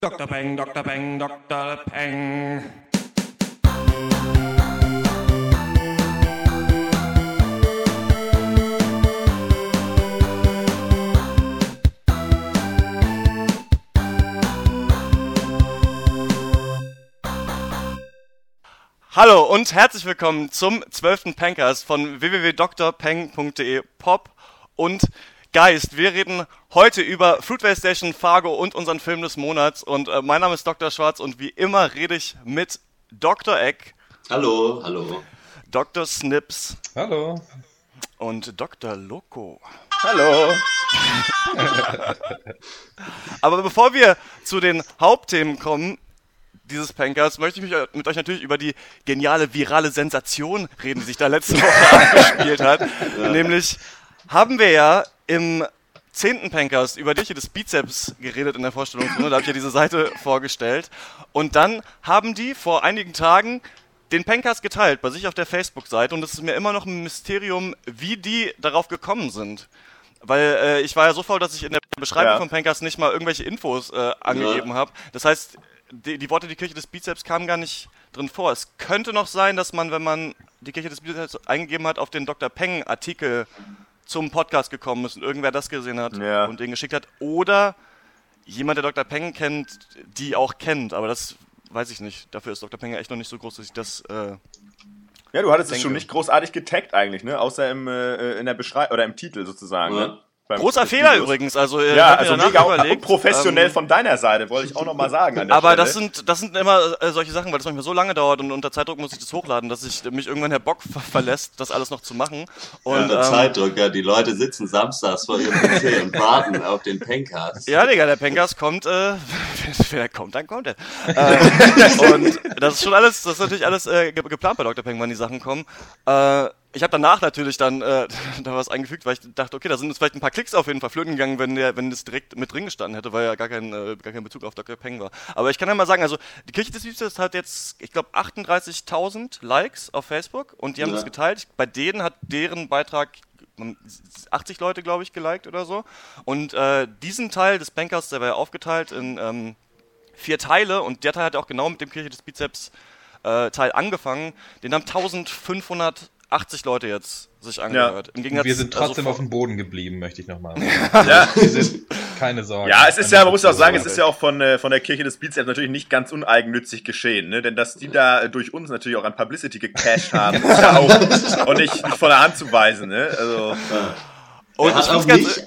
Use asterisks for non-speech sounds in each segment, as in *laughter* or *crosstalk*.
Dr. Peng, Dr. Peng, Dr. Peng. Hallo und herzlich willkommen zum 12. Pencast von www.drpeng.de Pop und Geist. Wir reden heute über Fruitvale Station, Fargo und unseren Film des Monats. Und äh, mein Name ist Dr. Schwarz und wie immer rede ich mit Dr. Eck, Hallo, hallo. Dr. Snips Hallo. und Dr. Loco. Hallo. *laughs* Aber bevor wir zu den Hauptthemen kommen, dieses Pankers, möchte ich mich mit euch natürlich über die geniale virale Sensation reden, die sich da letzte *laughs* Woche abgespielt hat. Nämlich haben wir ja im zehnten Pankers über dich des Bizeps geredet in der Vorstellungsrunde. Da habe ich ja diese Seite vorgestellt. Und dann haben die vor einigen Tagen den Pankers geteilt bei sich auf der Facebook-Seite. Und es ist mir immer noch ein Mysterium, wie die darauf gekommen sind. Weil äh, ich war ja so faul, dass ich in der Beschreibung Ja. von Pankers nicht mal irgendwelche Infos äh, angegeben habe. Das heißt, die, die Worte die Kirche des Bizeps kamen gar nicht drin vor. Es könnte noch sein, dass man, wenn man die Kirche des Bizeps eingegeben hat, auf den Dr. Peng Artikel zum Podcast gekommen ist und irgendwer das gesehen hat Ja. und den geschickt hat. Oder jemand, der Dr. Peng kennt, die auch kennt. Aber das weiß ich nicht. Dafür ist Dr. Peng echt noch nicht so groß, dass ich das. Äh, Ja, du hattest es Denke. schon nicht großartig getaggt eigentlich, ne? Außer im, äh, in der Beschreibung oder im Titel sozusagen. Ja. Ne? Beim- großer des Fehler übrigens. Also, äh, Ja, also mega überlegt, professionell ähm, von deiner Seite, wollte ich auch nochmal sagen. An der Aber Stelle. das sind, das sind immer äh, solche Sachen, weil das manchmal so lange dauert und unter Zeitdruck muss ich das hochladen, dass ich mich irgendwann der Bock ver verlässt, das alles noch zu machen. Und Und der ähm, Zeitdrucker, die Leute sitzen samstags vor ihrem PC und warten auf den Pencast. ja, Digga, der Pencast kommt, äh, *laughs* wenn er kommt, dann kommt er. Äh, und das ist schon alles, das ist natürlich alles äh, ge geplant bei Dr. Peng, wann die Sachen kommen. Äh, ich habe danach natürlich dann äh, *laughs* da was eingefügt, weil ich dachte, okay, da sind jetzt vielleicht ein paar Klicks auf jeden Fall flöten gegangen, wenn der, wenn das direkt mit drin gestanden hätte, weil ja gar kein, äh, gar kein Bezug auf Dr. Peng war. Aber ich kann ja mal sagen, also die Kirche des Liebes hat jetzt, ich glaube, 38.000 Likes auf Facebook und die haben Ja. das geteilt. Bei denen hat deren Beitrag 80 Leute, glaube ich, geliked oder so. Und äh, diesen Teil des Bankers, der war ja aufgeteilt in ähm, vier Teile und der Teil hat auch genau mit dem Kirche des Bizeps äh, Teil angefangen. Den haben 1580 Leute jetzt sich angehört. Im Gegensatz, Wir sind also trotzdem vor- auf dem Boden geblieben, möchte ich nochmal. *laughs* ja. Wir sind keine Sorge. Ja, es ist ja, man muss auch sagen, es ist ja auch von, äh, von der Kirche des Bizeps natürlich nicht ganz uneigennützig geschehen, ne? Denn dass die da äh, durch uns natürlich auch an Publicity gecashed haben, *laughs* ist ja auch und nicht, nicht von der Hand zu weisen, ne? Also, Und er hat ich auch find's ganz,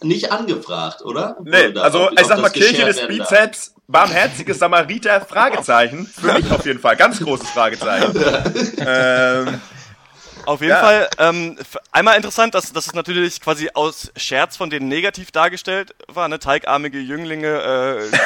nicht, nicht angefragt, oder? nee, Oder also ich sag mal, Kirche des. Bizeps, barmherziges Samariter, Fragezeichen, für mich auf jeden Fall, ganz großes Fragezeichen. *laughs* ähm, Auf jeden Ja. Fall, ähm, einmal interessant, dass, dass es natürlich quasi aus Scherz von denen negativ dargestellt war, ne? Teigarmige Jünglinge, äh,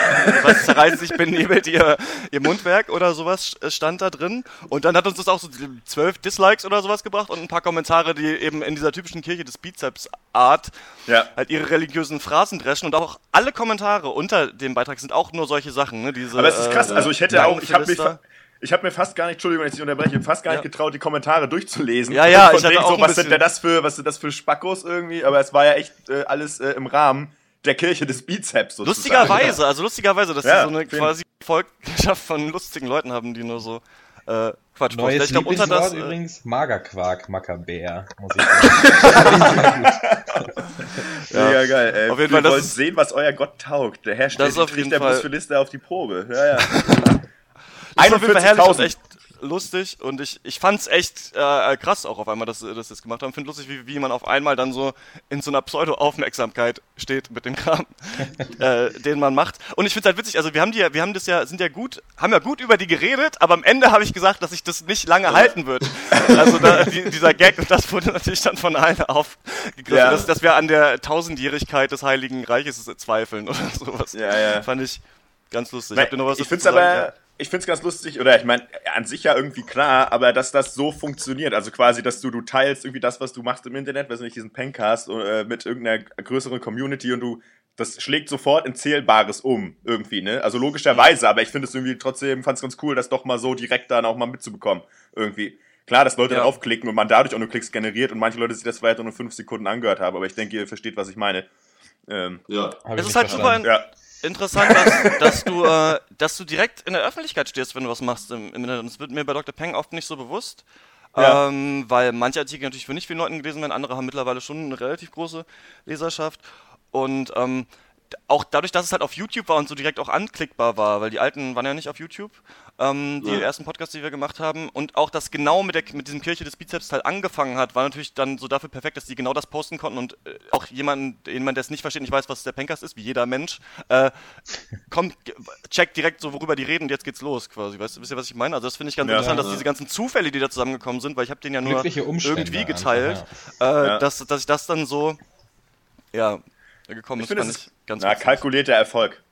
was zerreißt sich, benebelt ihr, ihr Mundwerk oder sowas st- stand da drin. Und dann hat uns das auch so zwölf Dislikes oder sowas gebracht und ein paar Kommentare, die eben in dieser typischen Kirche des Bizeps-Art ja. halt ihre religiösen Phrasen dreschen und auch alle Kommentare unter dem Beitrag sind auch nur solche Sachen, ne? Diese, Aber es ist krass, äh, also ich hätte auch, ich habe fa- ich habe mir fast gar nicht, Entschuldigung, wenn ich dich unterbreche, fast gar nicht Ja. getraut, die Kommentare durchzulesen. Ja, ja, Von ich hatte auch so, ein was bisschen- sind denn das für, was sind das für Spackos irgendwie? Aber es war ja echt äh, alles äh, im Rahmen der Kirche des Bizeps sozusagen. Lustigerweise, also lustigerweise, dass Ja, sie so eine quasi Volkschaft von lustigen Leuten haben, die nur so äh, Quatsch. Neues Ich glaube, unter das. Äh, übrigens, Magerquark, Makkabär, muss ich *laughs* sagen. Mega geil, ey. Auf jeden Wir Fall, das wollen sehen, was euer Gott taugt. Der Herr stellt Das auf jeden Trichter Fall- Liste auf die Probe. Ja, ja. *laughs* 41.000. echt lustig und ich, ich fand's echt äh, krass auch auf einmal, dass, dass sie das gemacht haben. Finde lustig, wie, wie man auf einmal dann so in so einer Pseudo-Aufmerksamkeit steht mit dem Kram, *laughs* äh, den man macht. Und ich finde halt witzig, also wir haben die ja, wir haben das ja, sind ja gut, haben ja gut über die geredet, aber am Ende habe ich gesagt, dass sich das nicht lange halten wird. Also da, *laughs* die, dieser Gag, und das wurde natürlich dann von allen aufgegriffen, Ja. dass, dass wir an der Tausendjährigkeit des Heiligen Reiches zweifeln oder sowas. Ja, ja. Fand ich ganz lustig. Nein, ich finde es aber, Ja. Ich finde es ganz lustig, oder ich meine, an sich ja irgendwie klar, aber dass das so funktioniert, also quasi, dass du, du teilst irgendwie das, was du machst im Internet, weiß nicht, diesen Pencast äh, mit irgendeiner größeren Community und du, das schlägt sofort in Zählbares um, irgendwie, ne? Also logischerweise, aber ich finde es irgendwie trotzdem, fand es ganz cool, das doch mal so direkt dann auch mal mitzubekommen, irgendwie. Klar, dass Leute Ja. draufklicken und man dadurch auch nur Klicks generiert und manche Leute sich das vielleicht auch nur fünf Sekunden angehört haben, aber ich denke, ihr versteht, was ich meine. Ähm, Ja. Es ich ist nicht halt super, verstanden. ja. Interessant, dass, dass, du, äh, dass du direkt in der Öffentlichkeit stehst, wenn du was machst im, im Internet. Das wird mir bei Dr. Peng oft nicht so bewusst. Ja. Ähm, weil manche Artikel natürlich für nicht vielen Leuten gelesen werden, andere haben mittlerweile schon eine relativ große Leserschaft. Und ähm, auch dadurch, dass es halt auf YouTube war und so direkt auch anklickbar war, weil die alten waren ja nicht auf YouTube, ähm, die Ja. ersten Podcasts, die wir gemacht haben, und auch das genau mit, der, mit diesem Kirche des Bizeps halt angefangen hat, war natürlich dann so dafür perfekt, dass die genau das posten konnten und äh, auch jemand, jemand, der es nicht versteht, nicht weiß, was der Pencast ist, wie jeder Mensch, äh, kommt, checkt direkt so, worüber die reden und jetzt geht's los quasi. Weißt du, wisst ihr, was ich meine? Also das finde ich ganz Ja. interessant, dass Ja. diese ganzen Zufälle, die da zusammengekommen sind, weil ich habe den ja nur irgendwie einfach, geteilt, äh, Ja. dass, dass ich das dann so, ja, gekommen Ich ist, finde, fand das ich ist ganz na, kalkulierter Erfolg.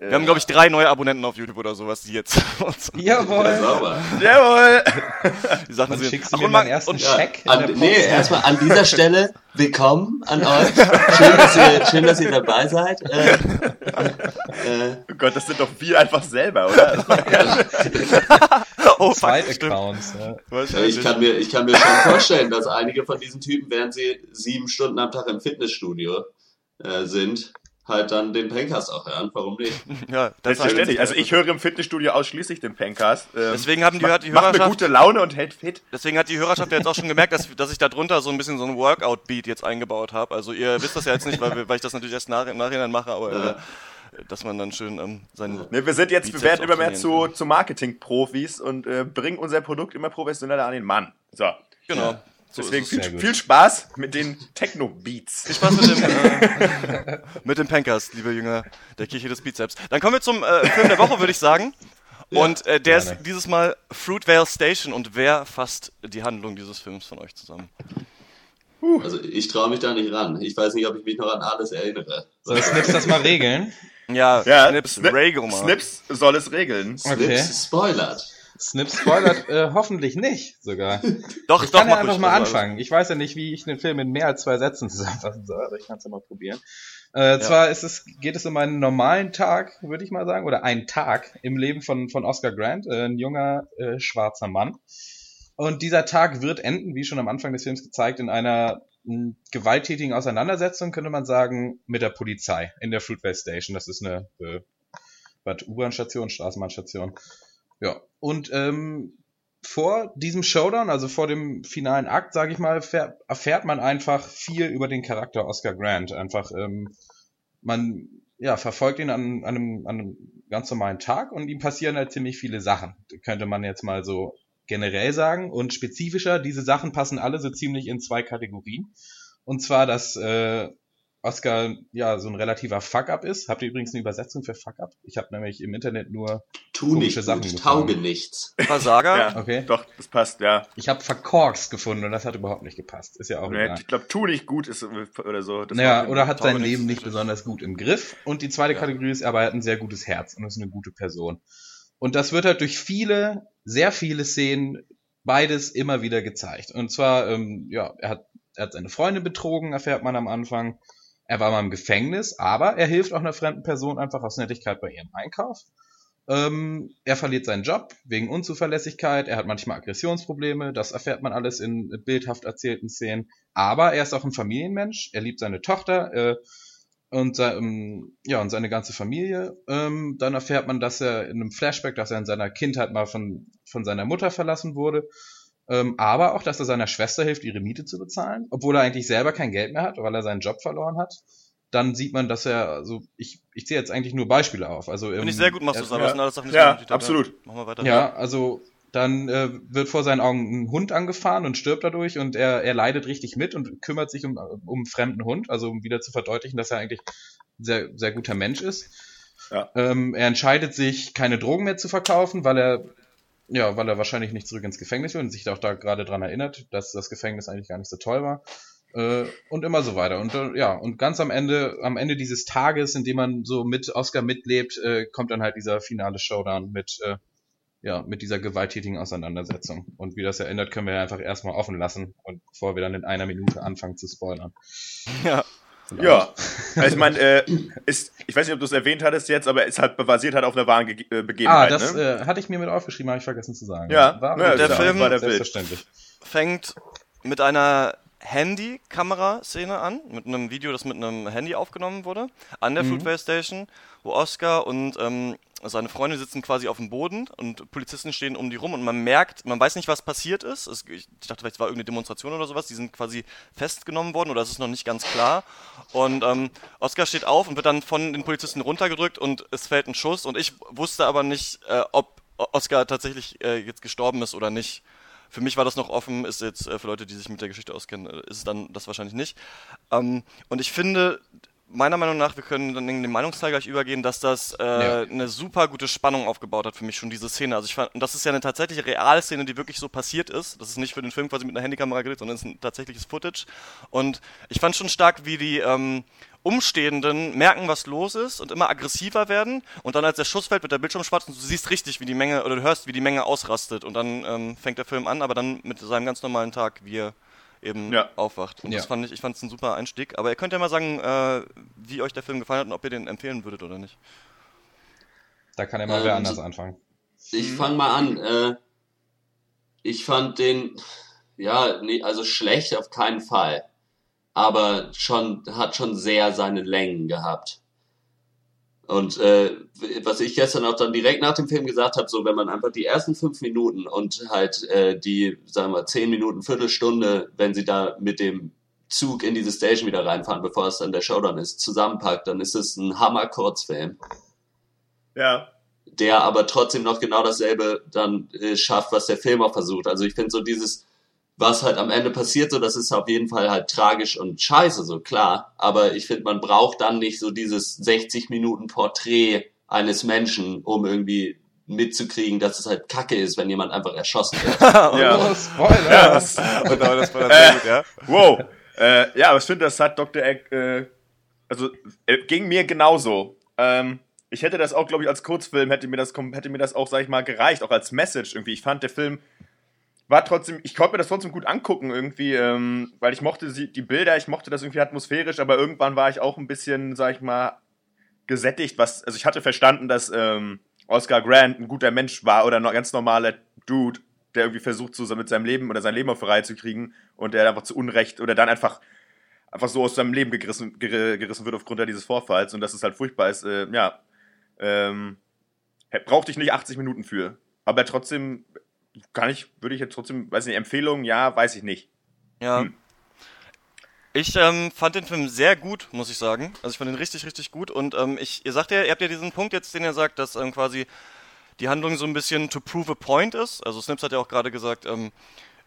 Wir haben, glaube ich, drei neue Abonnenten auf YouTube oder sowas, die jetzt *laughs* Jawohl. Jawohl! die Sachen Dann sehen. schickst du Ach, mir und meinen ersten und, Ja, Check in an, nee, erstmal an dieser Stelle willkommen an euch. *laughs* Schön, dass ihr, schön, dass ihr dabei seid. Äh, äh, Oh Gott, das sind doch wir einfach selber, oder? *laughs* oh, stimmt. Accounts. Ja. Ich, kann mir, ich kann mir schon vorstellen, dass einige von diesen Typen, während sie sieben Stunden am Tag im Fitnessstudio äh, sind, halt dann den Pencast auch hören. Warum nicht? *laughs* ja, das Selbstverständlich. Also ich höre im Fitnessstudio ausschließlich den Pencast. Ähm, Deswegen haben die, macht, die macht mir Hörerschaft, gute Laune und hält fit. deswegen hat die Hörerschaft ja jetzt auch schon gemerkt, dass, dass ich da drunter so ein bisschen so ein Workout-Beat jetzt eingebaut habe. Also ihr wisst das ja jetzt nicht, weil, wir, weil ich das natürlich erst nach, im Nachhinein mache, aber äh, dass man dann schön ähm, seinen Ne, wir sind jetzt, wir Bizeps werden immer mehr zu, zu Marketing-Profis und äh, bringen unser Produkt immer professioneller an den Mann. So. Genau. So Deswegen viel, viel Spaß mit den Techno-Beats. Spaß mit dem, äh, *laughs* mit dem Pencast, liebe Jünger der Kirche des Bizeps. Dann kommen wir zum äh, Film der Woche, würde ich sagen. *laughs* Und äh, der gerne. ist dieses Mal Fruitvale Station. Und wer fasst die Handlung dieses Films von euch zusammen? Also ich traue mich da nicht ran. Ich weiß nicht, ob ich mich noch an alles erinnere. Soll Snips das mal regeln? Ja, Ja, Snips Sni- Regelmann. Snips soll es regeln. Okay. Snips spoilert. Snips spoilert äh, hoffentlich nicht sogar. *laughs* Doch, Ich doch, kann ja einfach mal Also, anfangen. Ich weiß ja nicht, wie ich einen Film in mehr als zwei Sätzen *laughs* zusammenfassen soll, aber ich kann es ja mal probieren. Äh, Zwar ist es, geht es um einen normalen Tag, würde ich mal sagen, oder einen Tag im Leben von, von Oscar Grant, äh, ein junger äh, schwarzer Mann. Und dieser Tag wird enden, wie schon am Anfang des Films gezeigt, in einer mh, gewalttätigen Auseinandersetzung, könnte man sagen, mit der Polizei in der Fruitvale Station. Das ist eine äh, was, U-Bahn-Station, Straßenbahnstation. Ja, und ähm, vor diesem Showdown, also vor dem finalen Akt, sage ich mal, erfährt, man einfach viel über den Charakter Oscar Grant. Einfach, ähm, man ja, verfolgt ihn an, an, einem, an einem ganz normalen Tag und ihm passieren halt ziemlich viele Sachen. Könnte man jetzt mal so generell sagen. Und spezifischer, diese Sachen passen alle so ziemlich in zwei Kategorien. Und zwar, dass äh, Oscar ja so ein relativer Fuck-up ist. Habt ihr übrigens eine Übersetzung für Fuck-up? Ich habe nämlich im Internet nur Tu Komische nicht Sachen gut, gefunden. tauge nichts. Versager. Ja, Okay. doch, das passt, ja. Ich habe verkorkst gefunden und das hat überhaupt nicht gepasst. Ist ja auch Nee, egal. ich glaube, tu nicht gut ist oder so. Das Naja, oder hat sein Leben nicht besonders gut im Griff. Und die zweite Ja. Kategorie ist, aber er hat ein sehr gutes Herz und ist eine gute Person. Und das wird halt durch viele, sehr viele Szenen beides immer wieder gezeigt. Und zwar, ähm, ja, er hat, er hat seine Freundin betrogen, erfährt man am Anfang. Er war mal im Gefängnis, aber er hilft auch einer fremden Person einfach aus Nettigkeit bei ihrem Einkauf. Ähm, er verliert seinen Job wegen Unzuverlässigkeit, er hat manchmal Aggressionsprobleme, das erfährt man alles in bildhaft erzählten Szenen. Aber er ist auch ein Familienmensch, er liebt seine Tochter äh, und, ähm, ja, und seine ganze Familie. Ähm, dann erfährt man, dass er in einem Flashback, dass er in seiner Kindheit mal von, von seiner Mutter verlassen wurde. Ähm, aber auch, dass er seiner Schwester hilft, ihre Miete zu bezahlen, obwohl er eigentlich selber kein Geld mehr hat, weil er seinen Job verloren hat. Dann sieht man, dass er, also ich, ich zähle jetzt eigentlich nur Beispiele auf. Also Finde ähm, ich sehr gut, machst du er- zusammen. ja. Das sind alles Sachen, die Ja, habe. absolut. Machen wir weiter. ja, also dann äh, wird vor seinen Augen ein Hund angefahren und stirbt dadurch und er, er leidet richtig mit und kümmert sich um, um einen fremden Hund, also um wieder zu verdeutlichen, dass er eigentlich ein sehr, sehr guter Mensch ist. Ja. Ähm, er entscheidet sich, keine Drogen mehr zu verkaufen, weil er ja, weil er wahrscheinlich nicht zurück ins Gefängnis will und sich auch da gerade dran erinnert, dass das Gefängnis eigentlich gar nicht so toll war. Äh, und immer so weiter. Und äh, ja, und ganz am Ende, am Ende dieses Tages, in dem man so mit Oscar mitlebt, äh, kommt dann halt dieser finale Showdown mit, äh, ja, mit dieser gewalttätigen Auseinandersetzung. Und wie das erinnert, können wir einfach erstmal offen lassen und bevor wir dann in einer Minute anfangen zu spoilern. Ja. Ja, also ich meine, äh, ist, ich weiß nicht, ob du es erwähnt hattest jetzt, aber ist halt basiert halt auf einer wahren Ge äh, Ah, Begebenheit, das ne? äh, hatte ich mir mit aufgeschrieben, habe ich vergessen zu sagen. Ja, war ja, der ja, Film- war der Bild. selbstverständlich. Fängt mit einer Handy-Kameraszene an, mit einem Video, das mit einem Handy aufgenommen wurde, an der Fruitvale Station, wo Oscar und ähm, seine Freunde sitzen quasi auf dem Boden und Polizisten stehen um die rum und man merkt, man weiß nicht, was passiert ist. Es, ich dachte, vielleicht war irgendeine Demonstration oder sowas, die sind quasi festgenommen worden oder es ist noch nicht ganz klar. Und ähm, Oscar steht auf und wird dann von den Polizisten runtergedrückt und es fällt ein Schuss und ich wusste aber nicht, äh, ob Oscar tatsächlich äh, jetzt gestorben ist oder nicht. Für mich war das noch offen, ist jetzt äh, für Leute, die sich mit der Geschichte auskennen, äh, ist es dann das wahrscheinlich nicht. Ähm, und ich finde, meiner Meinung nach, wir können dann in den Meinungsteil gleich übergehen, dass das äh, Ja. eine super gute Spannung aufgebaut hat für mich schon diese Szene. Also ich fand, und das ist ja eine tatsächliche Realszene, die wirklich so passiert ist. Das ist nicht für den Film quasi mit einer Handykamera gedreht, sondern es ist ein tatsächliches Footage. Und ich fand schon stark, wie die ähm, Umstehenden merken, was los ist und immer aggressiver werden. Und dann, als der Schuss fällt, wird der Bildschirm schwarz und du siehst richtig, wie die Menge, oder du hörst, wie die Menge ausrastet. Und dann ähm, fängt der Film an, aber dann mit seinem ganz normalen Tag, wie er eben Ja. aufwacht. Und Ja. das fand ich, ich fand es ein super Einstieg. Aber ihr könnt ja mal sagen, äh, wie euch der Film gefallen hat und ob ihr den empfehlen würdet oder nicht. Da kann ja mal Ähm, wer anders anfangen. Ich fange mal an. Äh, ich fand den, ja, nee, also schlecht auf keinen Fall. Aber schon, hat schon sehr seine Längen gehabt. Und äh, was ich gestern auch dann direkt nach dem Film gesagt habe, so wenn man einfach die ersten fünf Minuten und halt äh, die, sagen wir, zehn Minuten, Viertelstunde, wenn sie da mit dem Zug in diese Station wieder reinfahren, bevor es dann der Showdown ist, zusammenpackt, dann ist es ein Hammer-Kurzfilm Ja. der aber trotzdem noch genau dasselbe dann äh, schafft, was der Film auch versucht. Also ich finde so dieses, was halt am Ende passiert, so das ist auf jeden Fall halt tragisch und scheiße, so klar. Aber ich finde, man braucht dann nicht so dieses 60 Minuten Porträt eines Menschen, um irgendwie mitzukriegen, dass es halt Kacke ist, wenn jemand einfach erschossen wird. *laughs* Ja. Oh, Spoiler! Ja, das, Und aber das war sehr gut, ja. wow. Äh, ja, aber ich finde, das hat Dr. Egg, äh, also äh, ging mir genauso. Ähm, ich hätte das auch, glaube ich, als Kurzfilm hätte mir das hätte mir das auch, sag ich mal, gereicht, auch als Message irgendwie. Ich fand der Film war trotzdem, ich konnte mir das trotzdem gut angucken irgendwie, ähm, weil ich mochte die Bilder, ich mochte das irgendwie atmosphärisch, aber irgendwann war ich auch ein bisschen, sag ich mal, gesättigt, was, also ich hatte verstanden, dass ähm, Oscar Grant ein guter Mensch war oder ein ganz normaler Dude, der irgendwie versucht, so mit seinem Leben oder sein Leben auf Reihe zu kriegen und der einfach zu Unrecht oder dann einfach einfach so aus seinem Leben gegrissen, ger gerissen wird aufgrund dieses Vorfalls und dass es halt furchtbar ist, äh, ja, ähm, brauchte ich nicht 80 Minuten für. Aber trotzdem kann ich, würde ich jetzt trotzdem, weiß nicht, Empfehlung, ja, weiß ich nicht. Ja. Hm. Ich ähm, fand den Film sehr gut, muss ich sagen. Also ich fand ihn richtig, richtig gut. Und ähm, ich, ihr sagt ja, ihr habt ja diesen Punkt jetzt, den ihr sagt, dass ähm, quasi die Handlung so ein bisschen to prove a point ist. Also Snips hat ja auch gerade gesagt, ähm,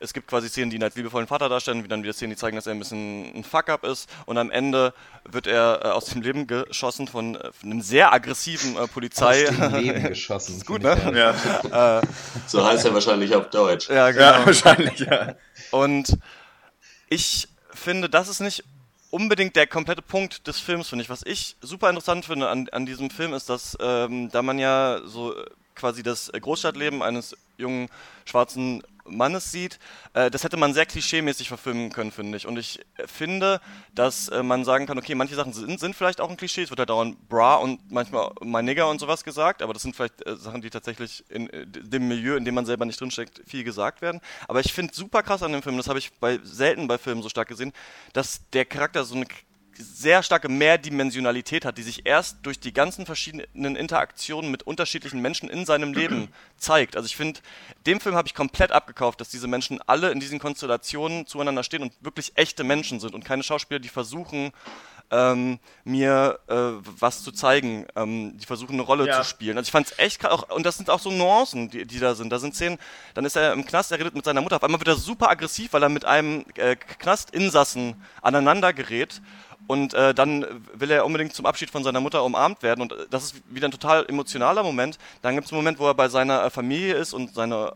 es gibt quasi Szenen, die ihn als liebevollen Vater darstellen, wie dann wieder Szenen, die zeigen, dass er ein bisschen ein Fuck-up ist. Und am Ende wird er äh, aus dem Leben geschossen von, äh, von einem sehr aggressiven äh, Polizei. Aus dem Leben *laughs* geschossen. Ist gut, ne? ja. Ja, So heißt er wahrscheinlich auf Deutsch. ja, genau. ja wahrscheinlich, ja. Und ich finde, das ist nicht unbedingt der komplette Punkt des Films, finde ich. Was ich super interessant finde an, an diesem Film ist, dass ähm, da man ja so äh, quasi das Großstadtleben eines jungen schwarzen Mannes sieht, äh, das hätte man sehr klischeemäßig verfilmen können, finde ich. Und ich finde, dass äh, man sagen kann, okay, manche Sachen sind, sind vielleicht auch ein Klischee. Es wird halt dauernd Bra und manchmal My Nigger und sowas gesagt, aber das sind vielleicht äh, Sachen, die tatsächlich in dem Milieu, in dem man selber nicht drinsteckt, viel gesagt werden. Aber ich finde super krass an dem Film, das habe ich bei, selten bei Filmen so stark gesehen, dass der Charakter so eine sehr starke Mehrdimensionalität hat, die sich erst durch die ganzen verschiedenen Interaktionen mit unterschiedlichen Menschen in seinem Leben *clears throat* zeigt. Also ich finde, dem Film habe ich komplett abgekauft, dass diese Menschen alle in diesen Konstellationen zueinander stehen und wirklich echte Menschen sind und keine Schauspieler, die versuchen, ähm, mir äh, was zu zeigen, ähm, die versuchen eine Rolle Ja. zu spielen. Also ich fand es echt auch, und das sind auch so Nuancen, die, die da sind. Da sind Szenen, dann ist er im Knast, er redet mit seiner Mutter, auf einmal wird er super aggressiv, weil er mit einem äh, Knastinsassen aneinander gerät und äh, dann will er unbedingt zum Abschied von seiner Mutter umarmt werden. Und äh, das ist wieder ein total emotionaler Moment. Dann gibt es einen Moment, wo er bei seiner äh, Familie ist und seine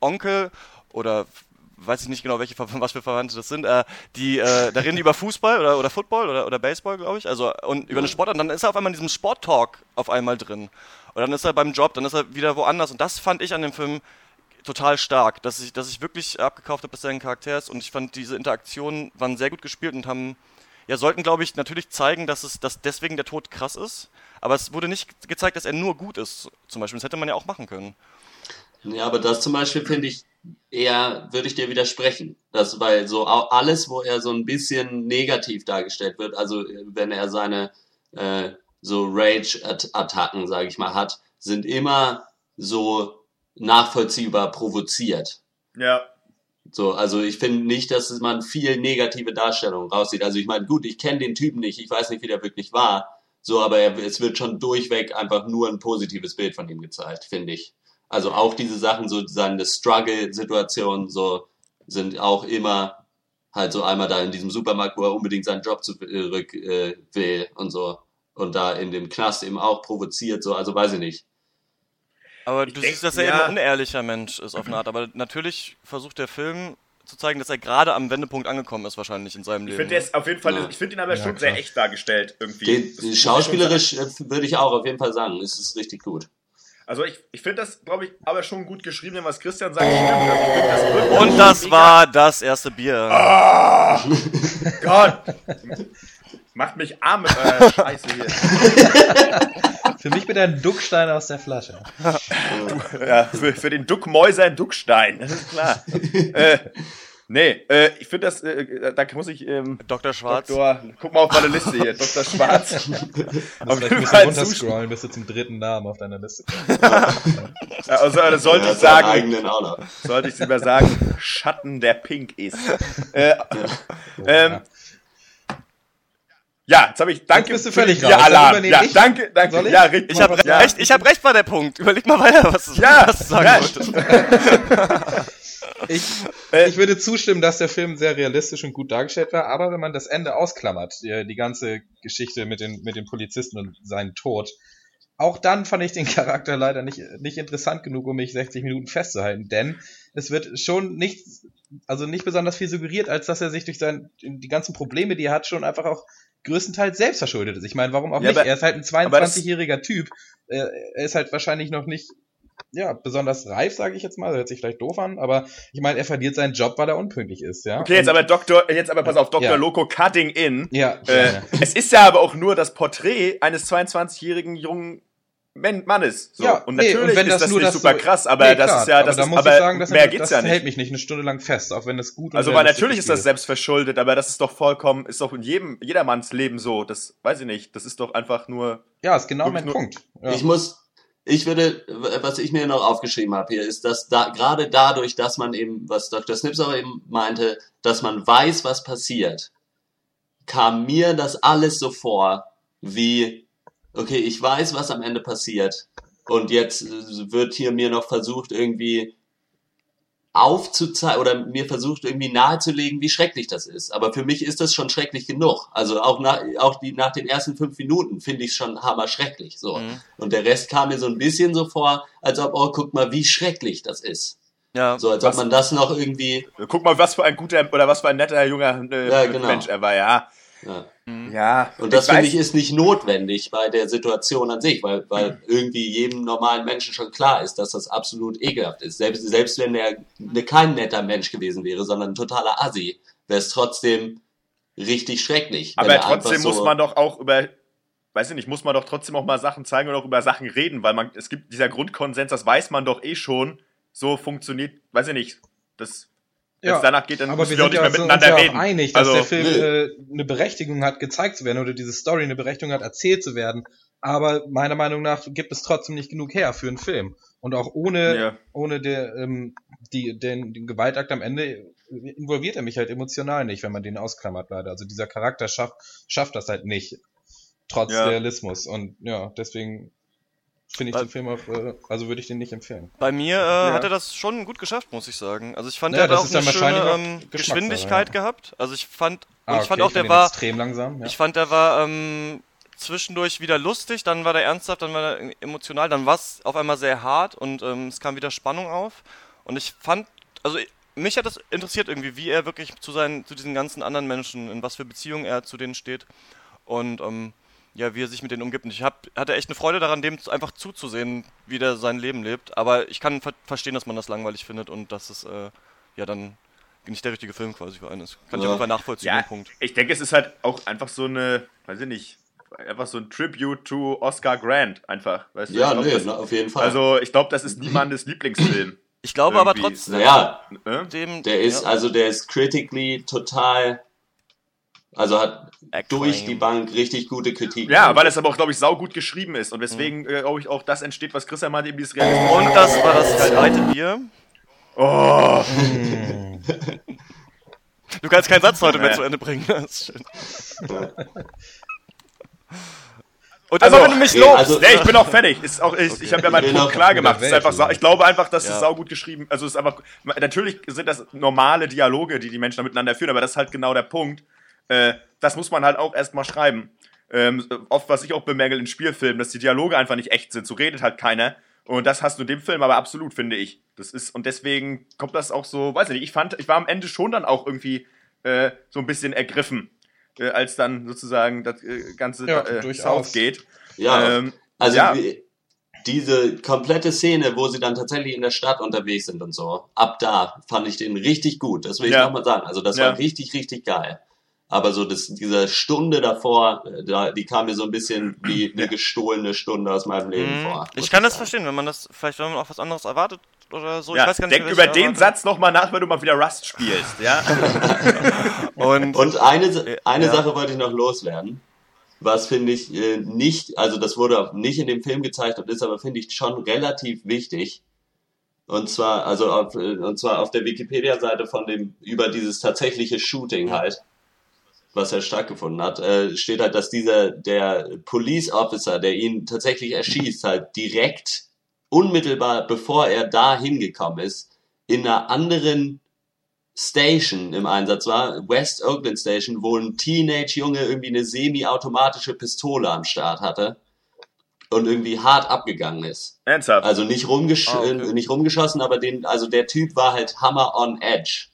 Onkel oder weiß ich nicht genau, welche *laughs* was für Verwandte das sind, äh, die, äh, da reden die über Fußball oder, oder Football oder, oder Baseball, glaube ich, also und über eine Sportart. Und dann ist er auf einmal in diesem Sport-Talk auf einmal drin. Und dann ist er beim Job, dann ist er wieder woanders. Und das fand ich an dem Film total stark, dass ich, dass ich wirklich abgekauft habe, dass er ein Charakter ist. Und ich fand diese Interaktionen waren sehr gut gespielt und haben ja, sollten, glaube ich, natürlich zeigen, dass es, dass deswegen der Tod krass ist. Aber es wurde nicht gezeigt, dass er nur gut ist, zum Beispiel. Das hätte man ja auch machen können. Ja, aber das zum Beispiel finde ich eher, würde ich dir widersprechen. Das, weil so alles, wo er so ein bisschen negativ dargestellt wird, also äh, wenn er seine äh, so Rage-Attacken, sage ich mal, hat, sind immer so nachvollziehbar provoziert. Ja. So, also ich finde nicht, dass man viel negative Darstellungen raussieht. Also ich meine, gut, ich kenne den Typen nicht, ich weiß nicht, wie der wirklich war. So, aber er, es wird schon durchweg einfach nur ein positives Bild von ihm gezeigt, finde ich. Also auch diese Sachen, so seine Struggle-Situationen, so sind auch immer halt so einmal da in diesem Supermarkt, wo er unbedingt seinen Job zurück äh, will und so. Und da in dem Knast eben auch provoziert, so, also weiß ich nicht. Aber du denk, siehst, dass er ja. eben ein unehrlicher Mensch ist auf eine Art. Aber natürlich versucht der Film zu zeigen, dass er gerade am Wendepunkt angekommen ist, wahrscheinlich in seinem Ich Leben. finde, der ist auf jeden Fall, Ja. ich finde ihn aber Ja, schon klar. sehr echt dargestellt, irgendwie. Den, ich schauspielerisch äh, würde ich auch auf jeden Fall sagen, es ist richtig gut. Also ich, ich finde das, glaube ich, aber schon gut geschrieben, was Christian sagt. Stimmt. Also ich finde, das Und das war das erste Bier. Ah, *laughs* Gott! Macht mich arm mit eurer *laughs* Scheiße hier. Für mich mit einem Duckstein aus der Flasche. Ja, für, für den Duckmäuser ein Duckstein, das ist klar. *laughs* äh, nee, äh, ich finde das, äh, da muss ich, ähm, Dr. Schwarz. Doktor, guck mal auf meine Liste hier, Dr. Schwarz. *laughs* Auf jeden ein Fall runterscrollen, bis du zum dritten Namen auf deiner Liste kommst. Ja, Also, das sollte Er ich sagen, eigenen sollte ich lieber sagen, Schatten, der pink ist. Äh, ähm, ja, jetzt habe ich, danke Jetzt bist du völlig raus. Dann Alarm. Ja, ich. danke, danke. Soll ich? Ja, richtig. Ich habe ja. recht, ich hab recht bei der Punkt. Überleg mal weiter, was, du- Ja, was du sagen ja. wolltest. *laughs* Ich, Äh, ich würde zustimmen, dass der Film sehr realistisch und gut dargestellt war, aber wenn man das Ende ausklammert, die, die ganze Geschichte mit den, mit den Polizisten und seinen Tod, auch dann fand ich den Charakter leider nicht, nicht interessant genug, um mich 60 Minuten festzuhalten, denn es wird schon nicht, also nicht besonders viel suggeriert, als dass er sich durch sein, die ganzen Probleme, die er hat, schon einfach auch größtenteils selbst verschuldet ist. Ich meine, warum auch Ja, nicht? aber- er ist halt ein aber das- 22-jähriger Typ. Äh, Er ist halt wahrscheinlich noch nicht ja, besonders reif, sage ich jetzt mal. Hört sich vielleicht doof an, aber ich meine, er verliert seinen Job, weil er unpünktlich ist, ja. Okay, jetzt aber Doktor, jetzt aber pass auf, Dr. Ja. Loco Cutting in. Ja, Äh, es ist ja aber auch nur das Porträt eines 22-jährigen jungen Mannes. So. ja, und nee, natürlich wenn ist das nur nicht super so- krass, aber Nee, das klar, ist ja, aber das da ist, muss aber ich sagen, dass mehr er, geht's das ja nicht. hält mich nicht eine Stunde lang fest, auch wenn es gut und Also, weil natürlich ist das selbst verschuldet, aber das ist doch vollkommen, ist doch in jedem, jedermanns Leben so. Das weiß ich nicht. Das ist doch einfach nur. Ja, ist genau mein nur- Punkt. Ja. Ich muss, ich würde, was ich mir noch aufgeschrieben habe hier, ist, dass da gerade dadurch, dass man eben, was Dr. Snips auch eben meinte, dass man weiß, was passiert, kam mir das alles so vor, wie, okay, ich weiß, was am Ende passiert, und jetzt äh, wird hier mir noch versucht, irgendwie aufzuzeigen oder mir versucht irgendwie nahezulegen, wie schrecklich das ist. Aber für mich ist das schon schrecklich genug. Also auch nach, auch die, nach den ersten fünf Minuten finde ich es schon hammer schrecklich. So. Mhm. Und der Rest kam mir so ein bisschen so vor, als ob, oh, guck mal, wie schrecklich das ist. Ja, So, als Was- ob man das noch irgendwie, Guck mal, was für ein guter oder was für ein netter junger äh, Ja, genau. Mensch er war, ja. Ja. Ja. Und das finde ich ist nicht notwendig bei der Situation an sich, weil, weil irgendwie jedem normalen Menschen schon klar ist, dass das absolut ekelhaft ist. Selbst, selbst wenn er ne, kein netter Mensch gewesen wäre, sondern ein totaler Assi, wäre es trotzdem richtig schrecklich. Aber er trotzdem so, muss man doch auch über, weiß ich nicht, muss man doch trotzdem auch mal Sachen zeigen und auch über Sachen reden, weil man, es gibt dieser Grundkonsens, das weiß man doch eh schon, so funktioniert, weiß ich nicht, das, wenn es danach geht, dann aber wir sind ja uns miteinander ja auch reden. einig, dass Also, der Film äh, eine Berechtigung hat, gezeigt zu werden oder diese Story eine Berechtigung hat, erzählt zu werden. Aber meiner Meinung nach gibt es trotzdem nicht genug her für einen Film. Und auch ohne, Ja. ohne der, ähm, die, den, den Gewaltakt am Ende involviert er mich halt emotional nicht, wenn man den ausklammert leider. Also dieser Charakter schafft, schafft das halt nicht. Trotz Ja. Realismus. Und ja, deswegen finde ich Weil- den Film auch, äh, also würde ich den nicht empfehlen. bei mir äh, hat er das schon gut geschafft, muss ich sagen. Also ich fand, Ja, er hat auch eine schöne ähm, Geschwindigkeit ja. gehabt. Also ich fand, und Ah, ich fand okay, auch, der finde den war, extrem langsam. Ja. ich fand, der war ähm, zwischendurch wieder lustig, dann war der ernsthaft, dann war der emotional, dann war es auf einmal sehr hart und ähm, es kam wieder Spannung auf. Und ich fand, also mich hat das interessiert irgendwie, wie er wirklich zu seinen, zu diesen ganzen anderen Menschen, in was für Beziehungen er zu denen steht und ähm, ja, wie er sich mit denen umgibt. Und ich hab, hatte echt eine Freude daran, dem einfach zuzusehen, wie der sein Leben lebt. Aber ich kann ver verstehen, dass man das langweilig findet und dass es äh, ja dann nicht der richtige Film quasi für einen ist. Kann ich Ja. auf jeden Fall nachvollziehen, Ja, Punkt. ich denke, es ist halt auch einfach so eine, weiß ich nicht, einfach so ein Tribute to Oscar Grant, einfach. Weißt du? Ja, ich glaub, nö, das, na, auf jeden Fall. Also, ich glaube, das ist niemandes *laughs* Lieblingsfilm. Ich glaube aber Irgendwie. trotzdem, Naja, dem, der ist, ja, also der ist critically total, also hat durch die Bank richtig gute Kritik. Ja, weil es aber auch, glaube ich, saugut geschrieben ist. Und deswegen, äh, glaube ich, auch das entsteht, was Chris ja meinte, eben dieses Realismus. Und das war das kalte Bier. Oh, Du kannst keinen Satz heute mehr zu Ende bringen. Das ist schön. Und Also, immer wenn du mich lobst. also- nee, ich bin auch fertig. Ist auch, ich ich habe ja meinen Punkt auch- klar gemacht. Es ist Welt, einfach, ich glaube einfach, dass Ja. es saugut geschrieben Also es ist einfach, natürlich sind das normale Dialoge, die die Menschen da miteinander führen, aber das ist halt genau der Punkt. Äh, das muss man halt auch erstmal schreiben. Ähm, oft, was ich auch bemängel in Spielfilmen, dass die Dialoge einfach nicht echt sind. So redet halt keiner. Und das hast du in dem Film aber absolut, finde ich. Das ist, und deswegen kommt das auch so, weiß ich nicht, ich fand, ich war am Ende schon dann auch irgendwie äh, so ein bisschen ergriffen, äh, als dann sozusagen das äh, Ganze Ja, äh, durchaus. South geht. Ja, Ähm, also ja. wie- diese komplette Szene, wo sie dann tatsächlich in der Stadt unterwegs sind und so, ab da fand ich den richtig gut. Das will ich Ja. nochmal sagen. Also das Ja. war richtig, richtig geil. Aber so das, diese Stunde davor, äh, da, die kam mir so ein bisschen wie *clears throat* eine gestohlene Stunde aus meinem Leben Mhm. vor. Ich kann das sagen. verstehen, wenn man das, vielleicht wenn man auch was anderes erwartet oder so. Ja, ich weiß gar nicht, denk über ich den erwarte. Satz nochmal nach, wenn du mal wieder Rust spielst, ja? *laughs* Und, Und eine, eine Ja. Sache wollte ich noch loswerden. Was finde ich äh, nicht, also das wurde auch nicht in dem Film gezeigt und ist aber finde ich schon relativ wichtig. Und zwar, also auf, äh, und zwar auf der Wikipedia-Seite von dem, über dieses tatsächliche Shooting halt, was ja stattgefunden hat, äh, steht halt, dass dieser, der Police Officer, der ihn tatsächlich erschießt, halt direkt, unmittelbar bevor er da hingekommen ist, in einer anderen Station im Einsatz war, West Oakland Station, wo ein Teenage-Junge irgendwie eine semi-automatische Pistole am Start hatte und irgendwie hart abgegangen ist. Ernsthaft. Also nicht, rumgesch Ah, okay. nicht rumgeschossen, aber den, also der Typ war halt Hammer on Edge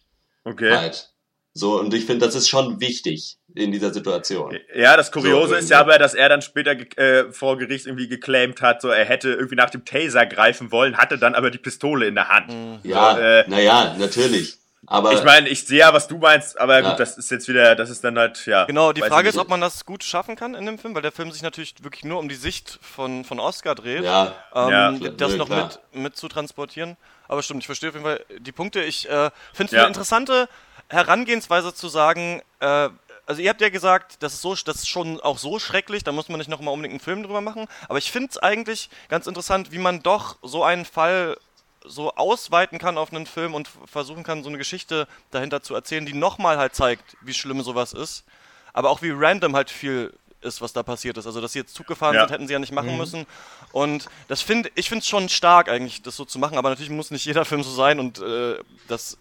Okay. halt. So, und ich finde, das ist schon wichtig in dieser Situation. Ja, das Kuriose So, ist ja aber, dass er dann später äh, vor Gericht irgendwie geclaimed hat, so er hätte irgendwie nach dem Taser greifen wollen, hatte dann aber die Pistole in der Hand. Ja, So, äh, naja, natürlich. Aber Ich meine, ich sehe ja, was du meinst, aber Ja. gut, das ist jetzt wieder, das ist dann halt, ja. Genau, die Frage ist, ob man das gut schaffen kann in dem Film, weil der Film sich natürlich wirklich nur um die Sicht von, von Oscar dreht. ja, ähm, Ja, das ja, noch mit, mit zu transportieren. Aber stimmt, ich verstehe auf jeden Fall die Punkte. Ich äh, finde es Ja. eine interessante Herangehensweise zu sagen, äh, also ihr habt ja gesagt, das ist, so, das ist schon auch so schrecklich, da muss man nicht nochmal unbedingt einen Film drüber machen. Aber ich finde es eigentlich ganz interessant, wie man doch so einen Fall so ausweiten kann auf einen Film und versuchen kann, so eine Geschichte dahinter zu erzählen, die nochmal halt zeigt, wie schlimm sowas ist. Aber auch wie random halt viel ist, was da passiert ist. Also, dass sie jetzt Zug gefahren Ja. sind, hätten sie ja nicht machen müssen. Und das finde ich finde es schon stark eigentlich, das so zu machen. Aber natürlich muss nicht jeder Film so sein und äh, das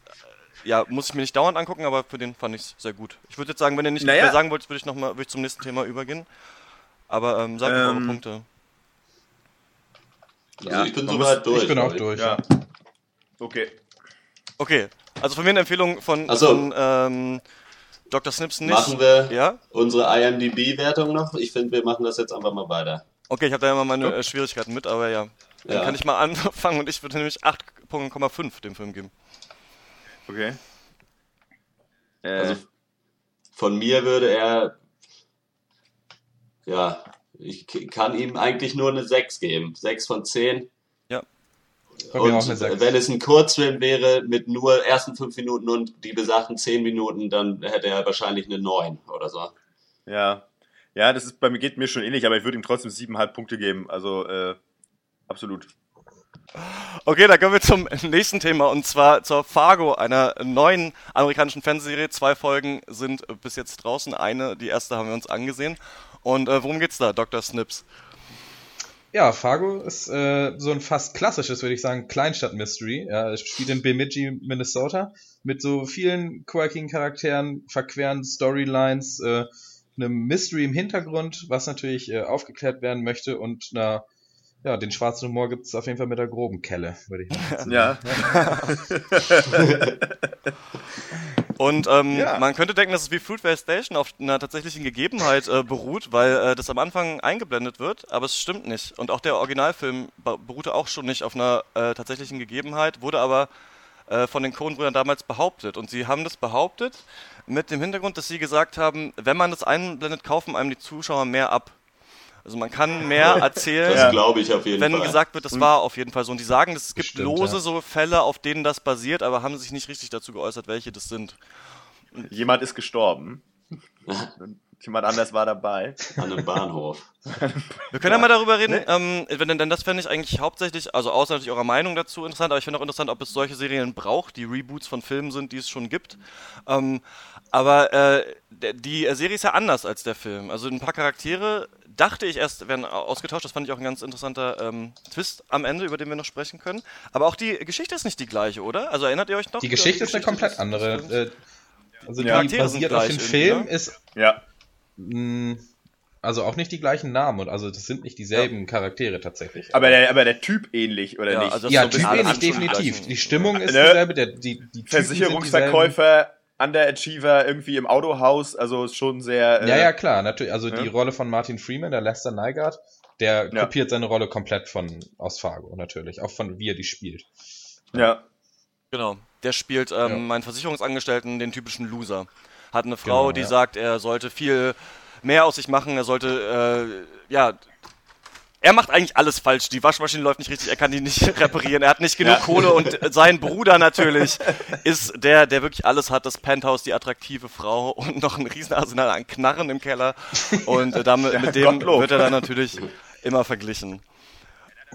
ja, muss ich mir nicht dauernd angucken, aber für den fand ich es sehr gut. Ich würde jetzt sagen, wenn ihr nicht Naja. mehr sagen wollt, würde ich noch mal würde ich zum nächsten Thema übergehen. Aber ähm, sagt mir eure Ähm, Punkte. also ich bin soweit durch. Ich bin auch durch. Ja. Okay. Okay, also von mir eine Empfehlung von, so. von ähm, Dr. Snipson nicht. Machen wir Ja? unsere IMDb-Wertung noch? Ich finde, wir machen das jetzt einfach mal weiter. Okay, ich habe da ja immer meine äh, Schwierigkeiten mit, aber ja. Dann Ja. kann ich mal *laughs* anfangen und ich würde nämlich 8,5 dem Film geben. Okay. Äh, Also von mir würde er, ja, ich kann ihm eigentlich nur eine 6 geben. 6 von 10. Ja. Auch Und eine 6. wenn es ein Kurzfilm wäre mit nur ersten 5 Minuten und die besagten 10 Minuten, dann hätte er wahrscheinlich eine 9 oder so. ja. Ja, das ist bei mir geht mir schon ähnlich, aber ich würde ihm trotzdem siebeneinhalb Punkte geben. Also, äh, absolut. Okay, dann kommen wir zum nächsten Thema und zwar zur Fargo, einer neuen amerikanischen Fernsehserie. Zwei Folgen sind bis jetzt draußen. Eine, die erste haben wir uns angesehen. Und äh, worum geht's da, Dr. Snips? Ja, Fargo ist äh, so ein fast klassisches, würde ich sagen, Kleinstadt-Mystery. Ja, es spielt in Bemidji, Minnesota, mit so vielen quirkigen Charakteren, verqueren Storylines, äh, einem Mystery im Hintergrund, was natürlich äh, aufgeklärt werden möchte und na, ja, den schwarzen Humor gibt es auf jeden Fall mit der groben Kelle, würde ich mal *laughs* sagen. Ja. *laughs* Und ähm, Ja. man könnte denken, dass es wie Fruitvale Station auf einer tatsächlichen Gegebenheit äh, beruht, weil äh, das am Anfang eingeblendet wird, aber es stimmt nicht. Und auch der Originalfilm beruhte auch schon nicht auf einer äh, tatsächlichen Gegebenheit, wurde aber äh, von den Coen-Brüdern damals behauptet. Und sie haben das behauptet mit dem Hintergrund, dass sie gesagt haben, wenn man das einblendet, kaufen einem die Zuschauer mehr ab. Also man kann mehr *laughs* erzählen. Das glaube ich auf jeden wenn Fall. gesagt wird, das war auf jeden Fall so. Und die sagen, es gibt Bestimmt, lose ja. so Fälle, auf denen das basiert, aber haben sich nicht richtig dazu geäußert, welche das sind. Jemand ist gestorben. *laughs* Jemand anders war dabei. An einem Bahnhof. Wir können ja, mal darüber reden, ähm, wenn, denn das fände ich eigentlich hauptsächlich, also außer natürlich eurer Meinung dazu interessant, aber ich finde auch interessant, ob es solche Serien braucht, die Reboots von Filmen sind, die es schon gibt. Ähm, aber äh, die Serie ist ja anders als der Film. Also ein paar Charaktere dachte ich erst werden ausgetauscht, das fand ich auch ein ganz interessanter ähm, Twist am Ende, über den wir noch sprechen können. Aber auch die Geschichte ist nicht die gleiche, oder? Also erinnert ihr euch noch? Die Geschichte ist eine komplett andere. Äh, also die Charaktere sind basiert auf dem Film, ne? ist Ja. Mh, also auch nicht die gleichen Namen und also das sind nicht dieselben Charaktere tatsächlich. Aber der, aber der Typ ähnlich, oder Ja, nicht? also ja, so Typ ähnlich, definitiv. Die Stimmung ist Ne? dieselbe, der, die, die Versicherungsverkäufer, Underachiever, irgendwie im Autohaus, also ist schon sehr. dieselben. Ja, äh, ja, klar, natürlich. Also die Ja. Rolle von Martin Freeman, der Lester Nygaard, der Ja. kopiert seine Rolle komplett von aus Fargo, natürlich. Auch von wie er die spielt. ja. Genau. Der spielt ähm, Ja. meinen Versicherungsangestellten, den typischen Loser. Hat eine Frau, Genau, die ja. sagt, er sollte viel mehr aus sich machen, er sollte, äh, ja, er macht eigentlich alles falsch. Die Waschmaschine läuft nicht richtig, er kann die nicht *laughs* reparieren, er hat nicht genug Ja. Kohle und *laughs* sein Bruder natürlich ist der, der wirklich alles hat, das Penthouse, die attraktive Frau und noch ein Riesenarsenal an Knarren im Keller. Und äh, damit, mit dem Gottlob. wird er dann natürlich immer verglichen.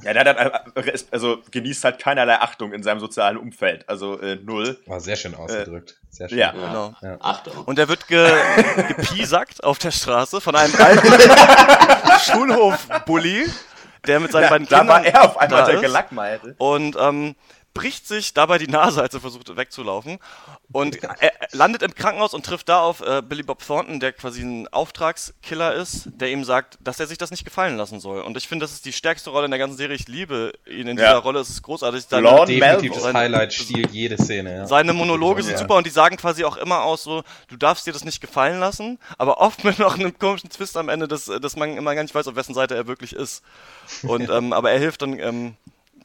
Ja, der hat, äh, ist- also genießt halt keinerlei Achtung in seinem sozialen Umfeld. Also äh, null. War sehr schön ausgedrückt. Sehr schön. Ja. Ja. Genau. Achtung. Und er wird ge *laughs* gepiesackt auf der Straße von einem alten *laughs* Schulhof-Bully, der mit seinen Ja, beiden da Kindern war er auf einmal da der ist Gelackmeierte. und ähm, bricht sich dabei die Nase, als er versucht wegzulaufen und er, landet im Krankenhaus und trifft da auf äh, Billy Bob Thornton, der quasi ein Auftragskiller ist, der ihm sagt, dass er sich das nicht gefallen lassen soll. Und ich finde, das ist die stärkste Rolle in der ganzen Serie. Ich liebe ihn in Ja. dieser Rolle. Es ist großartig. Seine- Lord Definitiv Melville. das Highlight stiehlt jede Szene. Ja. seine Monologe sind Ja. super und die sagen quasi auch immer aus so, du darfst dir das nicht gefallen lassen, aber oft *laughs* mit noch einem komischen Twist am Ende, dass, dass man immer gar nicht weiß, auf wessen Seite er wirklich ist. Und, *laughs* ähm, aber er hilft dann ähm,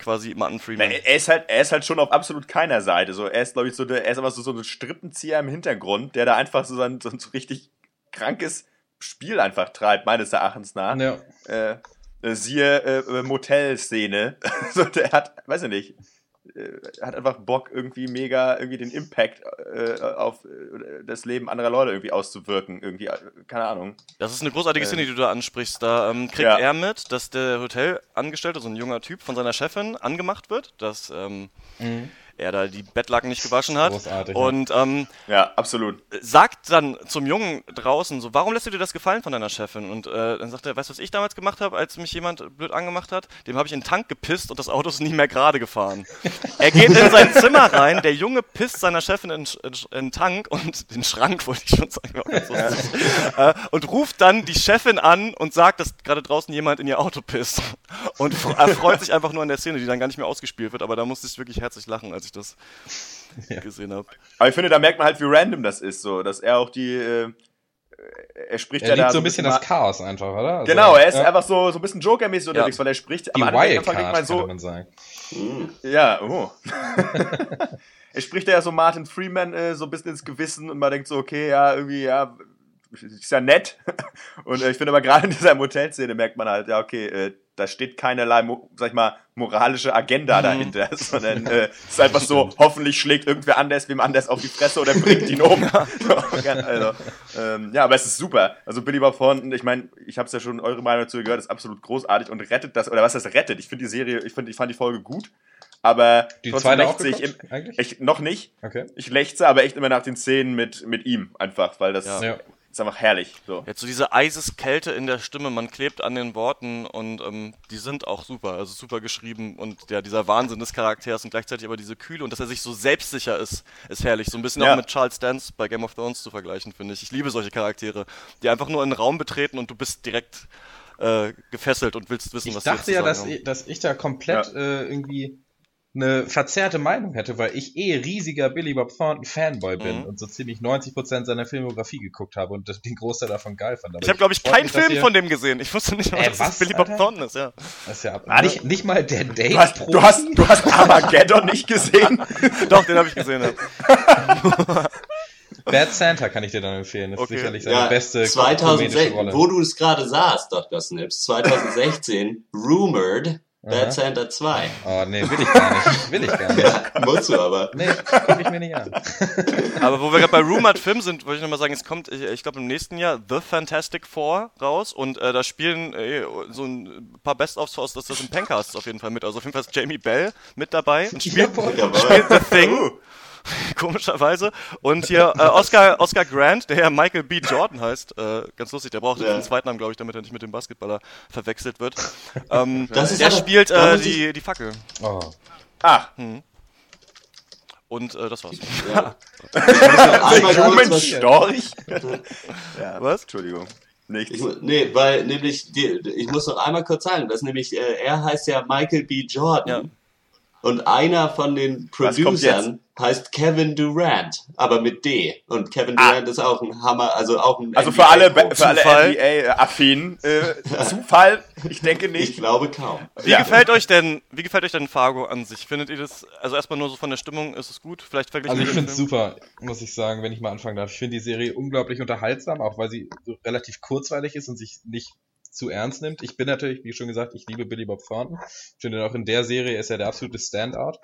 quasi Martin Na, Freeman. er ist halt, er ist halt schon auf absolut keiner Seite. So, er ist, glaube ich, so, der, er ist aber so, so ein Strippenzieher im Hintergrund, der da einfach so ein, so ein so richtig krankes Spiel einfach treibt, meines Erachtens nach. Ja. Äh, äh, siehe äh, äh, Motelszene. *laughs* so, der hat, weiß ich nicht, hat einfach Bock, irgendwie mega, irgendwie den Impact äh, auf äh, das Leben anderer Leute irgendwie auszuwirken. Irgendwie, äh, keine Ahnung. Das ist eine großartige Szene, die du da ansprichst. Da ähm, kriegt Ja. er mit, dass der Hotelangestellte, so ein junger Typ, von seiner Chefin angemacht wird, dass ähm, er da die Bettlaken nicht gewaschen hat. Großartig, ja. Und ähm, Ja, absolut. sagt dann zum Jungen draußen so, warum lässt du dir das gefallen von deiner Chefin? Und äh, dann sagt er, weißt du, was ich damals gemacht habe, als mich jemand blöd angemacht hat? Dem habe ich in den Tank gepisst und das Auto ist nie mehr gerade gefahren. *laughs* er geht in sein Zimmer rein, der Junge pisst seiner Chefin in, in, in den Tank und *laughs* den Schrank, wollte ich schon sagen. lustig. äh, und ruft dann die Chefin an und sagt, dass gerade draußen jemand in ihr Auto pisst. Und er freut sich einfach nur an der Szene, die dann gar nicht mehr ausgespielt wird, aber da musste ich wirklich herzlich lachen, als ich das *laughs* gesehen habe. Aber ich finde, da merkt man halt, wie random das ist, so, dass er auch die, äh, er spricht Er ja liebt da so ein bisschen mal- das Chaos einfach, oder? Also, Genau, er ist ja, einfach so, so ein bisschen Joker-mäßig unterwegs, weil er spricht die am Anfang denkt man so, man sagen. ja, oh. *laughs* er spricht ja so Martin Freeman äh, so ein bisschen ins Gewissen und man denkt so, okay, ja, irgendwie, ja, ist ja nett. *laughs* Und äh, ich finde aber gerade in dieser Motelszene merkt man halt, ja, okay, äh, da steht keinerlei, sag ich mal, moralische Agenda dahinter, *laughs* sondern äh, es ist einfach so, hoffentlich schlägt irgendwer anders wem anders auf die Fresse oder bringt ihn um. *laughs* also, ähm, ja, aber es ist super. Also Billy Bob Thornton, ich meine, ich habe es ja schon eure Meinung dazu gehört, ist absolut großartig und rettet das, oder was das rettet? Ich finde die Serie, ich finde, ich fand die Folge gut, aber Die trotzdem lechze ich im, ich, noch nicht. Okay. Ich lechze aber echt immer nach den Szenen mit, mit ihm einfach, weil das Ja. Ja. ist einfach herrlich. So. Jetzt so diese Eiseskälte in der Stimme, man klebt an den Worten und ähm, die sind auch super, also super geschrieben und ja, dieser Wahnsinn des Charakters und gleichzeitig aber diese Kühle und dass er sich so selbstsicher ist, ist herrlich. So ein bisschen Ja. auch mit Charles Dance bei Game of Thrones zu vergleichen, finde ich. Ich liebe solche Charaktere, die einfach nur in einen Raum betreten und du bist direkt äh, gefesselt und willst wissen, Ich was sie jetzt dachte ja, dass ich, dass ich da komplett äh, irgendwie eine verzerrte Meinung hätte, weil ich eh riesiger Billy Bob Thornton Fanboy bin Mhm. und so ziemlich 90% seiner Filmografie geguckt habe und das, den Großteil davon geil fand. Aber Ich habe, glaube ich, keinen Film von dem gesehen. Ich wusste nicht, mal, Äh, dass was, das Billy Bob Alter? Thornton ist, ja. Das ist ja nicht, nicht mal der Date Du hast, du, hast, du hast Armageddon nicht gesehen? *laughs* Doch, den habe ich gesehen. Ja. *laughs* *laughs* Bad Santa kann ich dir dann empfehlen. Das Okay. ist sicherlich seine Ja, beste 2006, komödische Rolle. wo du es gerade sahst, Dr. Snips, 2016, Rumored. Bad Santa 2. Oh, nee, will ich gar nicht. Will ich gar *laughs* nicht. Ja, musst du aber. Nee, guck ich mir nicht an. *laughs* Aber wo wir gerade bei Rumored Film sind, wollte ich nochmal sagen, es kommt, ich, ich glaube im nächsten Jahr The Fantastic Four raus und äh, da spielen äh, so ein paar Best-ofs aus, dass das im Pencast auf jeden Fall mit. Also auf jeden Fall ist Jamie Bell mit dabei und spielt *laughs* Jawohl. The Thing. *laughs* Komischerweise. Und hier äh, Oscar, Oscar Grant, der ja Michael B. Jordan heißt, äh, ganz lustig, der braucht Ja. einen zweiten Namen, glaube ich, damit er nicht mit dem Basketballer verwechselt wird. Ähm, *laughs* Das der spielt äh, die, die Fackel. Oh. Ach, Und äh, das war's. Ja. *laughs* Was, Storch? ja, Was? Entschuldigung. Nichts. ich, nee, weil nämlich, die, ich muss noch einmal kurz sagen, dass nämlich, äh, er heißt ja Michael B. Jordan. Ja. Und einer von den Producern heißt Kevin Durant, aber mit D. Und Kevin Durant ist auch ein Hammer, also auch ein Also für alle, für alle Zufall? NBA-Affinen, äh, *laughs* Zufall? Ich denke Ich nicht. glaube kaum. Wie Ja. gefällt euch denn, wie gefällt euch denn Fargo an sich? Findet ihr das, also erstmal nur so von der Stimmung, ist es gut? Vielleicht verglichen Also ich finde es super, muss ich sagen, wenn ich mal anfangen darf. Ich finde die Serie unglaublich unterhaltsam, auch weil sie so relativ kurzweilig ist und sich nicht zu ernst nimmt. Ich bin natürlich, wie schon gesagt, ich liebe Billy Bob Thornton. Ich finde auch in der Serie ist er der absolute Standout.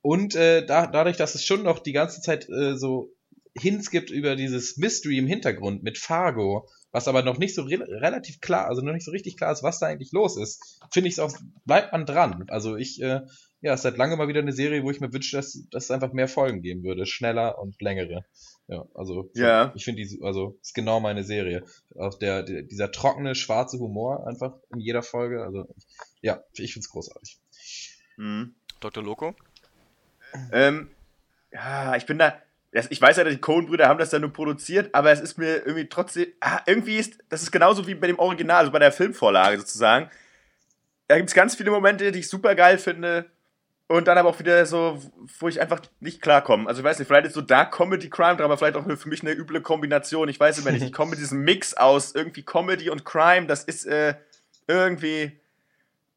Und äh, da, dadurch, dass es schon noch die ganze Zeit äh, so Hints gibt über dieses Mystery im Hintergrund mit Fargo, was aber noch nicht so re relativ klar, also noch nicht so richtig klar ist, was da eigentlich los ist, finde ich es auch, bleibt man dran. Also ich, äh, ja, es ist seit langem mal wieder eine Serie, wo ich mir wünsche, dass, dass es einfach mehr Folgen geben würde, schneller und längere. Ja, also Ja. ich finde die, also ist genau meine Serie. Auch der, der dieser trockene schwarze Humor einfach in jeder Folge. Also ja, ich find's großartig. Hm. Dr. Loco? Ähm, ja, ich bin da. das- Ich weiß ja, die Coen-Brüder haben das ja nur produziert, aber es ist mir irgendwie trotzdem. Ah, irgendwie ist. Das ist genauso wie bei dem Original, also bei der Filmvorlage sozusagen. Da gibt es ganz viele Momente, die ich super geil finde. Und dann aber auch wieder so, wo ich einfach nicht klarkomme. Also ich weiß nicht, vielleicht ist so Dark Comedy Crime Drama vielleicht auch für mich eine üble Kombination. Ich weiß immer nicht. Ich komme mit diesem Mix aus irgendwie Comedy und Crime. Das ist äh, irgendwie,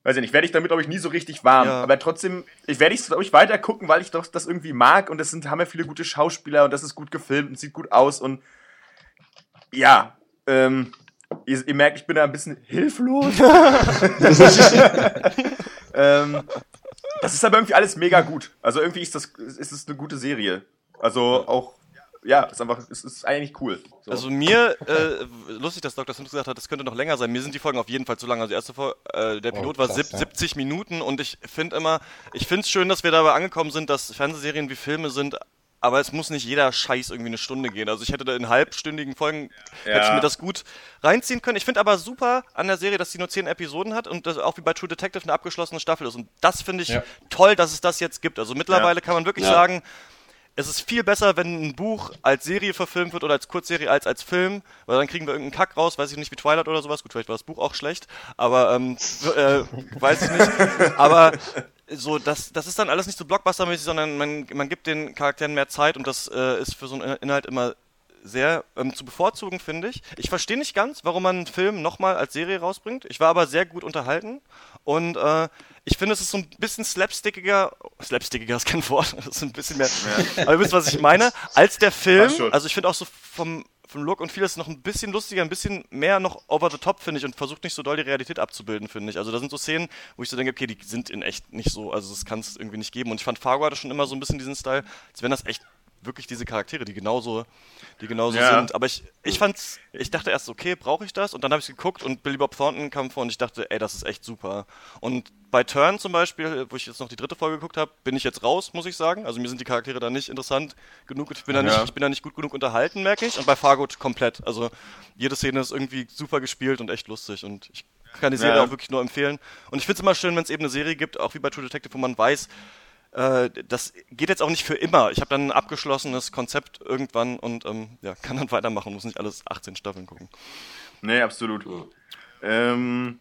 weiß ich nicht, werde ich damit glaube ich nie so richtig warm. Ja. Aber trotzdem, ich werde ich glaube ich weiter gucken, weil ich doch das irgendwie mag und es sind haben ja viele gute Schauspieler und das ist gut gefilmt und sieht gut aus und ja, ähm, ihr, ihr merkt, ich bin da ein bisschen hilflos. *laughs* *laughs* ähm, das ist aber irgendwie alles mega gut. Also irgendwie ist das ist es eine gute Serie. Also auch ja, ist einfach es ist eigentlich cool. So. Also mir, äh, lustig, dass Dr. Simpson gesagt hat, das könnte noch länger sein. Mir sind die Folgen auf jeden Fall zu lang. Also die erste Folge, äh, der Oh, Pilot war krass, sieb- ja. 70 Minuten und ich finde immer, ich finde es schön, dass wir dabei angekommen sind, dass Fernsehserien wie Filme sind, aber es muss nicht jeder Scheiß irgendwie eine Stunde gehen. Also ich hätte da in halbstündigen Folgen, hätte ich Ja. mir das gut reinziehen können. Ich finde aber super an der Serie, dass sie nur 10 Episoden hat und das auch wie bei True Detective eine abgeschlossene Staffel ist. Und das finde ich Ja. toll, dass es das jetzt gibt. Also mittlerweile kann man wirklich Ja. sagen, es ist viel besser, wenn ein Buch als Serie verfilmt wird oder als Kurzserie als als Film, weil dann kriegen wir irgendeinen Kack raus, weiß ich nicht, wie Twilight oder sowas. Gut, vielleicht war das Buch auch schlecht, aber ähm, äh, *laughs* weiß ich nicht. Aber so, das, das ist dann alles nicht so blockbustermäßig, sondern man, man gibt den Charakteren mehr Zeit und das äh, ist für so einen Inhalt immer sehr ähm, zu bevorzugen, finde ich. Ich verstehe nicht ganz, warum man einen Film nochmal als Serie rausbringt. Ich war aber sehr gut unterhalten und äh, ich finde, es ist so ein bisschen slapstickiger, slapstickiger ist kein Wort, *laughs* es ist ein bisschen mehr, aber ihr wisst, was ich meine, als der Film. Also ich finde auch so vom, vom Look und vieles noch ein bisschen lustiger, ein bisschen mehr noch over the top, finde ich, und versucht nicht so doll die Realität abzubilden, finde ich. Also da sind so Szenen, wo ich so denke, okay, die sind in echt nicht so, also das kann es irgendwie nicht geben. Und ich fand Fargo hatte schon immer so ein bisschen diesen Style, als wenn das echt wirklich diese Charaktere, die genauso, die genauso Ja. sind. Aber ich, ich fand's, ich dachte erst, okay, brauche ich das? Und dann habe ich geguckt und Billy Bob Thornton kam vor und ich dachte, ey, das ist echt super. Und bei Turn zum Beispiel, wo ich jetzt noch die dritte Folge geguckt habe, bin ich jetzt raus, muss ich sagen. Also mir sind die Charaktere da nicht interessant genug. Ich bin da nicht, Ja. ich bin da nicht gut genug unterhalten, merke ich. Und bei Fargo komplett. Also jede Szene ist irgendwie super gespielt und echt lustig. Und ich kann die Serie Ja. auch wirklich nur empfehlen. Und ich finde es immer schön, wenn es eben eine Serie gibt, auch wie bei True Detective, wo man weiß, äh, das geht jetzt auch nicht für immer. Ich habe dann ein abgeschlossenes Konzept irgendwann und ähm, ja, kann dann *laughs* weitermachen, muss nicht alles 18 Staffeln gucken. Nee, absolut. Ähm.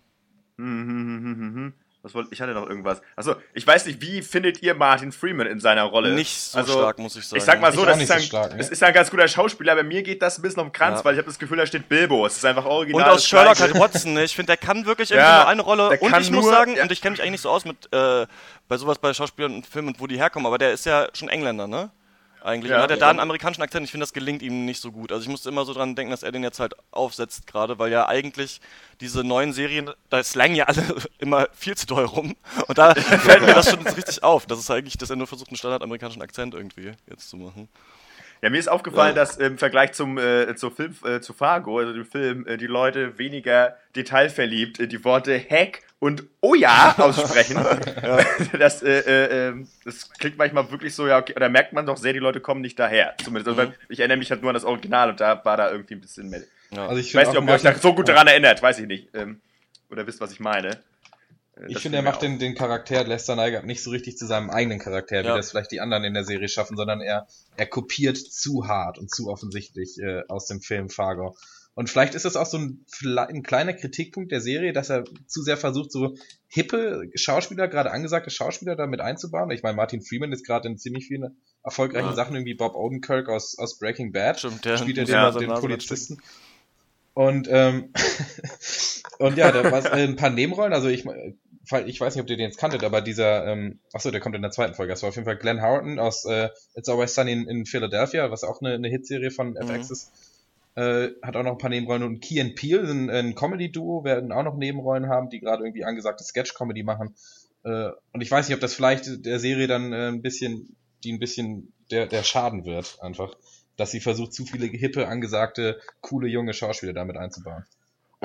hm, hm, hm, hm, hm, hm. Was wollte ich hatte noch irgendwas. Achso, ich weiß nicht, wie findet ihr Martin Freeman in seiner Rolle? Nicht so stark, muss ich sagen. Ich sag mal so, das ist, so ein, stark, ne? ist ein ganz guter Schauspieler, aber mir geht das ein bisschen auf den Kranz, Ja. weil ich habe das Gefühl, da steht Bilbo. Es ist einfach original. Und aus Sherlock halt Watson, ne? Ich finde, der kann wirklich irgendwie Ja, nur eine Rolle. der Und kann ich muss nur- sagen, ja. und ich kenne mich eigentlich nicht so aus mit äh, bei sowas bei Schauspielern und Filmen und wo die herkommen, aber der ist ja schon Engländer, ne? Eigentlich. Ja. und hat er da einen amerikanischen Akzent, ich finde, das gelingt ihm nicht so gut. Also ich musste immer so dran denken, dass er den jetzt halt aufsetzt gerade, weil ja eigentlich diese neuen Serien, da slangen ja alle *laughs* immer viel zu doll rum. Und da fällt mir das schon richtig auf, dass es eigentlich, dass er nur versucht, einen standardamerikanischen Akzent irgendwie jetzt zu machen. Ja, mir ist aufgefallen, Ja. dass im Vergleich zum äh, zu Film äh, zu Fargo, also dem Film, äh, die Leute weniger detailverliebt äh, die Worte Heck und Oh ja aussprechen. *laughs* das, äh, äh, äh, das klingt manchmal wirklich so, ja, okay, da merkt man doch sehr, die Leute kommen nicht daher. Zumindest. Also, weil ich erinnere mich halt nur an das Original und da war da irgendwie ein bisschen mehr. Ja. Also ich Ich weiß nicht, ob ihr euch da so gut daran erinnert, weiß ich nicht. Ähm, oder wisst, was ich meine. Äh, Ich das finde, er macht den, den Charakter Lester Nygaard nicht so richtig zu seinem eigenen Charakter, wie Ja. das vielleicht die anderen in der Serie schaffen, sondern er, er kopiert zu hart und zu offensichtlich äh, aus dem Film Fargo. Und vielleicht ist das auch so ein, ein kleiner Kritikpunkt der Serie, dass er zu sehr versucht, so hippe Schauspieler, gerade angesagte Schauspieler damit einzubauen. Ich meine, Martin Freeman ist gerade in ziemlich vielen erfolgreichen Ja. Sachen, irgendwie Bob Odenkirk aus, aus Breaking Bad. Stimmt, der spielt er den, seine den Polizisten. Und, ähm, *laughs* und ja, da war äh, ein paar Nebenrollen, also ich, weil- ich weiß nicht, ob ihr den jetzt kanntet, aber dieser, ähm, achso, der kommt in der zweiten Folge. Das war auf jeden Fall Glenn Howerton aus äh, It's Always Sunny in, in Philadelphia, was auch eine, eine Hitserie von FX ist. Äh, hat auch noch ein paar Nebenrollen und Key and Peele, ein, ein Comedy-Duo, werden auch noch Nebenrollen haben, die gerade irgendwie angesagte Sketch-Comedy machen. Äh, und ich weiß nicht, ob das vielleicht der Serie dann äh, ein bisschen, die ein bisschen der, der Schaden wird, einfach. Dass sie versucht, zu viele hippe, angesagte, coole, junge Schauspieler damit einzubauen.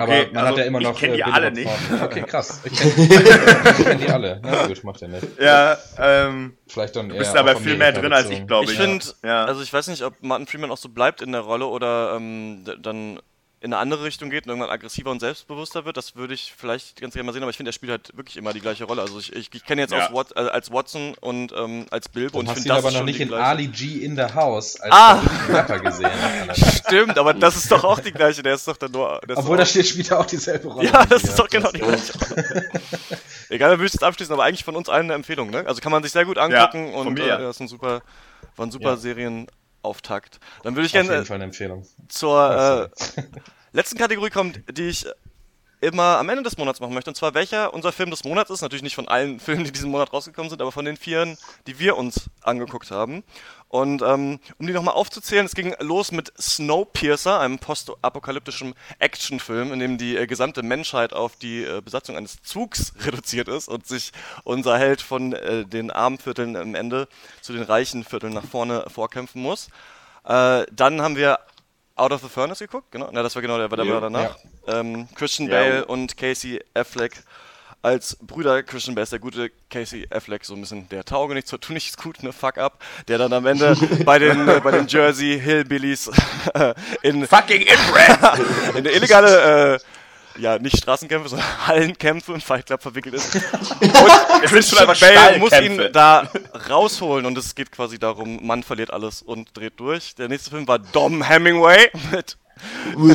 Aber Okay, man also hat ja immer ich noch. kenn die Billy alle Bob nicht. *laughs* Okay, krass. Ich kenne *laughs* kenn die alle. Na gut, macht ja nicht. Ja, ähm, Vielleicht dann du eher bist aber viel mehr drin als ich, glaube Ich ich. finde, ja. also ich weiß nicht, ob Martin Freeman auch so bleibt in der Rolle oder ähm, dann in eine andere Richtung geht und irgendwann aggressiver und selbstbewusster wird. Das würde ich vielleicht ganz gerne mal sehen, aber ich finde, er spielt halt wirklich immer die gleiche Rolle. Also ich, ich, ich kenne jetzt Ja. aus Wat, äh, als Watson und ähm, als Bilbo und ich finde ihn das aber noch nicht in gleiche. Ali G in the House als Ah! Rapper gesehen. *laughs* Stimmt, aber das ist doch auch die gleiche. Der ist doch dann nur. Obwohl da steht, spielt er auch dieselbe Rolle. Ja, das ist doch genau die gleiche. *laughs* Egal, dann würde ich jetzt abschließen, aber eigentlich von uns allen eine Empfehlung, ne? Also kann man sich sehr gut angucken von und mir. äh, das ist ein super, war ein super Ja. Serienauftakt. Dann würde ich gerne Empfehlung. zur äh, letzten Kategorie kommen, die ich immer am Ende des Monats machen möchte. Und zwar welcher unser Film des Monats ist. Natürlich nicht von allen *laughs* Filmen, die diesen Monat rausgekommen sind, aber von den vieren, die wir uns angeguckt haben. Und ähm, um die nochmal aufzuzählen, es ging los mit Snowpiercer, einem postapokalyptischen Actionfilm, in dem die äh, gesamte Menschheit auf die äh, Besatzung eines Zugs *laughs* reduziert ist und sich unser Held von äh, den armen Vierteln am Ende zu den reichen Vierteln nach vorne vorkämpfen muss. Äh, dann haben wir Out of the Furnace geguckt, genau. Na, das war genau der, der Ja. war danach. Ähm, Christian Ja. Bale und Casey Affleck als Brüder. Christian Bale ist der gute Casey Affleck, so ein bisschen der Taugenichts, so tu nichts gut, ne, fuck up, der dann am Ende *laughs* bei den, äh, bei den Jersey Hillbillies äh, in, Fucking Inbred! *laughs* in eine illegale, äh, ja, nicht Straßenkämpfe, sondern *laughs* Hallenkämpfe und Fight Club verwickelt ist. *laughs* Und Christian Bale muss ihn da rausholen und es geht quasi darum, Mann verliert alles und dreht durch. Der nächste Film war Dom Hemingway *laughs* mit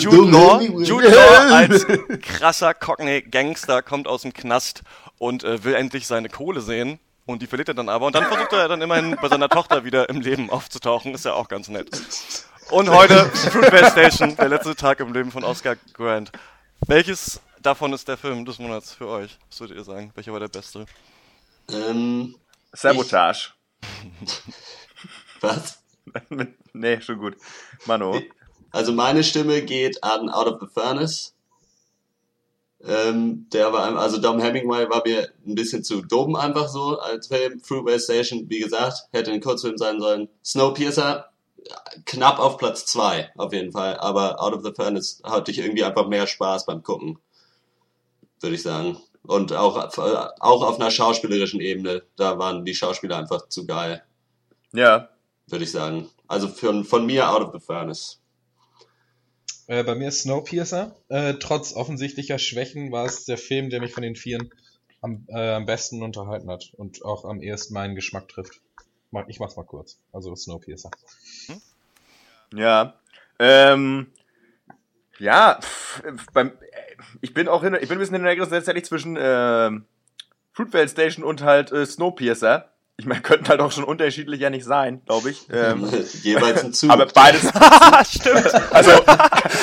Jude Law. Jude Law als krasser Cockney-Gangster kommt aus dem Knast und äh, will endlich seine Kohle sehen. Und die verliert er dann aber. Und dann versucht er dann immerhin bei seiner Tochter wieder im Leben aufzutauchen. Ist ja auch ganz nett. Und heute Fruitvale Station, der letzte Tag im Leben von Oscar Grant. Welches davon ist der Film des Monats für euch? Was würdet ihr sagen? Welcher war der beste? Ähm, Sabotage. *laughs* was? *laughs* nee, schon gut. Mano. Also meine Stimme geht an Out of the Furnace. Ähm, der war, also Dom Hemingway war mir ein bisschen zu dumm einfach so als Film. Fruitvale Station, wie gesagt, hätte ein Kurzfilm sein sollen. Snowpiercer, knapp auf Platz zwei auf jeden Fall. Aber Out of the Furnace hatte ich irgendwie einfach mehr Spaß beim Gucken. Würde ich sagen. Und auch, auch auf einer schauspielerischen Ebene. Da waren die Schauspieler einfach zu geil, Ja. würde ich sagen. Also von, von mir Out of the Furnace. Äh, bei mir ist Snowpiercer. Äh, trotz offensichtlicher Schwächen war es der Film, der mich von den Vieren am, äh, am besten unterhalten hat und auch am ehesten meinen Geschmack trifft. Ich mach's mal kurz. Also Snowpiercer. Ja. Ähm, ja, pff, beim, ich bin auch hin, ich bin ein bisschen in der Grenze tatsächlich zwischen ähm, Fruitvale Station und halt äh, Snowpiercer. Ich meine, könnten halt auch schon unterschiedlicher nicht sein, glaube ich. Ähm, *laughs* Jeweils ein Zug. aber beides, *laughs* Stimmt. also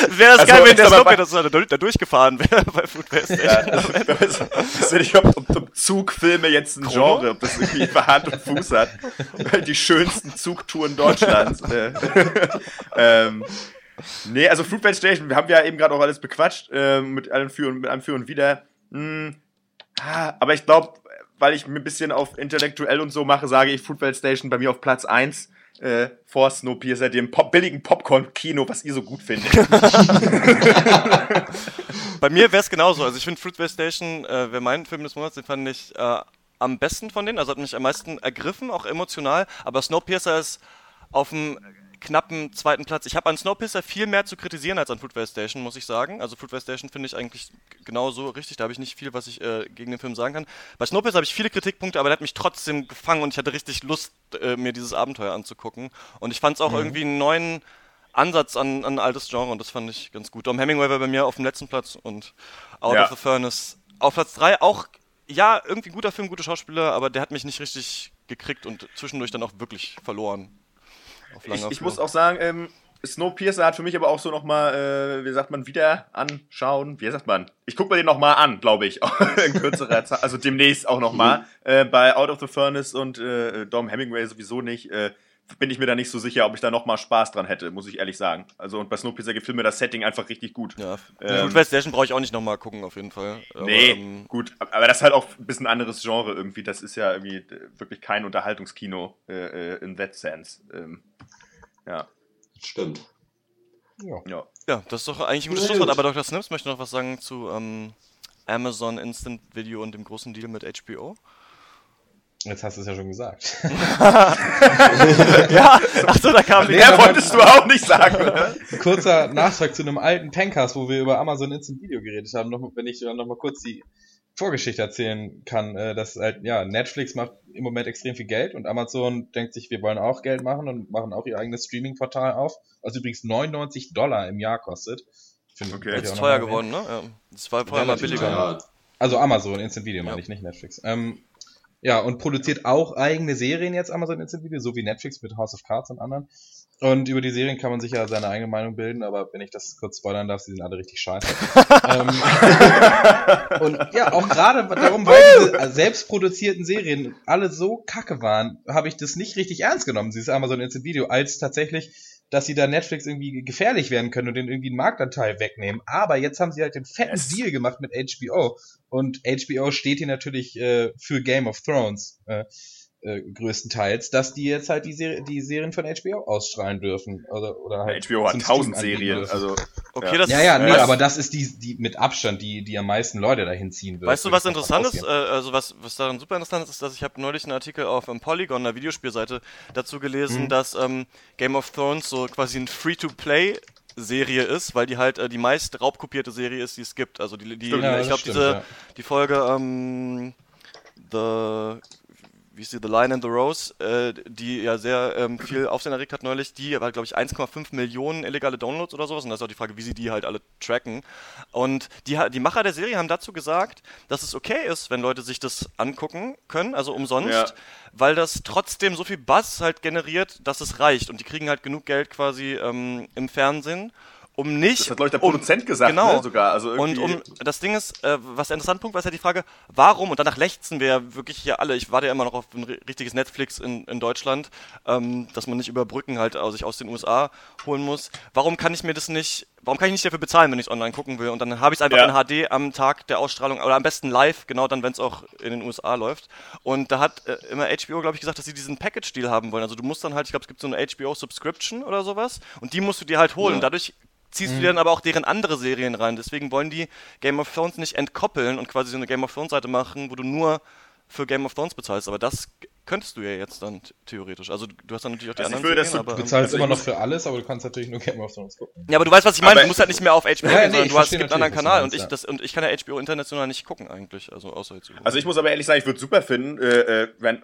Wäre das Also, geil, wenn der bei- das da, durchgefahren wäre *laughs* bei Food Fest. Ja, das, das, ich weiß nicht, ob, ob, ob Zugfilme jetzt ein Genre, ob das irgendwie Hand und Fuß hat. Die schönsten Zugtouren Deutschlands. äh. *laughs* ähm, nee, also Fruitvale Station, wir haben ja eben gerade auch alles bequatscht, ähm, mit allem Für und, mit allem Für und Wider. Hm, ah, aber ich glaube, weil ich mir ein bisschen auf intellektuell und so mache, sage ich Fruitvale Station bei mir auf Platz 1 äh, vor Snowpiercer, dem Pop billigen Popcorn-Kino, was ihr so gut findet. *laughs* Bei mir wäre es genauso. Also ich finde Fruitvale Station äh, wäre mein Film des Monats, den fand ich äh, am besten von denen. Also hat mich am meisten ergriffen, auch emotional. Aber Snowpiercer ist auf dem knappen zweiten Platz. Ich habe an Snowpiercer viel mehr zu kritisieren als an Fruitvale Station, muss ich sagen. Also Fruitvale Station finde ich eigentlich genauso richtig. Da habe ich nicht viel, was ich äh, gegen den Film sagen kann. Bei Snowpiercer habe ich viele Kritikpunkte, aber der hat mich trotzdem gefangen und ich hatte richtig Lust, äh, mir dieses Abenteuer anzugucken. Und ich fand es auch irgendwie einen neuen Ansatz an, an ein altes Genre und das fand ich ganz gut. Dom Hemingway war bei mir auf dem letzten Platz und Out Ja. of the Furnace auf Platz 3 auch, ja, irgendwie guter Film, gute Schauspieler, aber der hat mich nicht richtig gekriegt und zwischendurch dann auch wirklich verloren. Ich, ich muss auch sagen, ähm, Snowpiercer hat für mich aber auch so nochmal, äh, wie sagt man, wieder anschauen. Wie sagt man? Ich gucke mir den nochmal an, glaube ich. *laughs* In kürzerer Zeit. Also demnächst auch nochmal. Äh, bei Out of the Furnace und äh, Dom Hemingway sowieso nicht. Äh, bin ich mir da nicht so sicher, ob ich da nochmal Spaß dran hätte, muss ich ehrlich sagen. Also und bei Snowpiercer gefällt mir das Setting einfach richtig gut. Ja, Ähm, Fruitvale Station brauche ich auch nicht nochmal gucken, auf jeden Fall. Aber, Nee, ähm, gut, aber das ist halt auch ein bisschen anderes Genre irgendwie. Das ist ja irgendwie wirklich kein Unterhaltungskino äh, äh, in that sense. Ähm, ja, Stimmt. Ja. ja. ja, das ist doch eigentlich ein gutes Schlusswort, gut. aber Dr. Snips möchte noch was sagen zu ähm, Amazon Instant Video und dem großen Deal mit HBO. Jetzt hast du es ja schon gesagt. *laughs* ja, achso, da kam die. Nee, Mehr wolltest du auch nicht sagen, oder? *laughs* Kurzer Nachtrag zu einem alten Pencast, wo wir über Amazon Instant Video geredet haben, noch, wenn ich noch mal kurz die Vorgeschichte erzählen kann, äh, dass halt, ja, Netflix macht im Moment extrem viel Geld und Amazon denkt sich, wir wollen auch Geld machen und machen auch ihr eigenes Streaming-Portal auf, was übrigens 99 Dollar im Jahr kostet. Finde Okay. Jetzt teuer geworden, ne? Ja. Das war vorher mal billiger. teuer. Also Amazon Instant Video meine Ja. ich, nicht Netflix. Ähm, ja, und produziert auch eigene Serien jetzt Amazon Instant Video, so wie Netflix mit House of Cards und anderen. Und über die Serien kann man sich ja seine eigene Meinung bilden, aber wenn ich das kurz spoilern darf, sie sind alle richtig scheiße. *laughs* ähm, *laughs* und ja, auch gerade darum, weil diese selbstproduzierten Serien alle so kacke waren, habe ich das nicht richtig ernst genommen, dieses Amazon Instant Video, als tatsächlich, dass sie da Netflix irgendwie gefährlich werden können und den irgendwie einen Marktanteil wegnehmen. Aber jetzt haben sie halt den fetten. Deal gemacht mit HBO. Und HBO steht hier natürlich äh, für Game of Thrones. Äh, äh, größtenteils, dass die jetzt halt die, Serie, die Serien von HBO ausstrahlen dürfen. Oder, oder halt HBO hat tausend Serien, also Okay, Ja. das ja, ja, nee, weißt, aber das ist die, die mit Abstand, die, die am meisten Leute dahin ziehen wird. Weißt du, was interessant ist? Äh, also was, was daran super interessant ist, ist, dass ich habe neulich einen Artikel auf ähm, Polygon, einer Videospielseite, dazu Mhm. gelesen, dass ähm, Game of Thrones so quasi ein Free-to-Play Serie ist, weil die halt äh, die meist raubkopierte Serie ist, die es gibt. Also die, die ja, ich glaube diese ja. die Folge ähm, The wie ist die, The Lion and the Rose, äh, die ja sehr ähm, viel *clears throat* Aufsehen erregt hat neulich, die war, glaube ich, 1,5 Millionen illegale Downloads oder sowas. Und das ist auch die Frage, wie sie die halt alle tracken. Und die, die Macher der Serie haben dazu gesagt, dass es okay ist, wenn Leute sich das angucken können, also umsonst, Ja. weil das trotzdem so viel Buzz halt generiert, dass es reicht. Und die kriegen halt genug Geld quasi ähm, im Fernsehen, um nicht. das hat, glaube ich, der um, Produzent gesagt, genau. ne, sogar. Also Und irgendwie, um das Ding ist, äh, was der interessante Punkt war, ist ja die Frage, warum, und danach lechzen wir ja wirklich hier alle, ich warte ja immer noch auf ein ri- richtiges Netflix in, in Deutschland, ähm, dass man nicht über Brücken halt aus, sich aus den USA holen muss. Warum kann ich mir das nicht, warum kann ich nicht dafür bezahlen, wenn ich es online gucken will? Und dann habe ich es einfach Ja. in HD am Tag der Ausstrahlung, oder am besten live, genau dann, wenn es auch in den USA läuft. Und da hat äh, immer HBO, glaube ich, gesagt, dass sie diesen Package-Deal haben wollen. Also du musst dann halt, ich glaube, es gibt so eine HBO-Subscription oder sowas, und die musst du dir halt holen. Ja. Und dadurch ziehst du dir dann aber auch deren andere Serien rein. Deswegen wollen die Game of Thrones nicht entkoppeln und quasi so eine Game of Thrones Seite machen, wo du nur für Game of Thrones bezahlst. Aber das könntest du ja jetzt dann theoretisch. Also du hast dann natürlich auch die Also ich anderen würde das Serien, aber, Du ähm, bezahlst Also immer ich noch für alles, aber du kannst natürlich nur Game of Thrones gucken. ja, aber du weißt, was ich meine. Aber- Du musst halt nicht mehr auf HBO Ja, gehen, nee, sondern ich du hast, es verstehe gibt einen anderen Kanal und ich, ja. das, und ich kann ja HBO international nicht gucken eigentlich. Also außer jetzt. Also ich muss aber ehrlich sagen, ich würde super finden, äh, äh, wenn,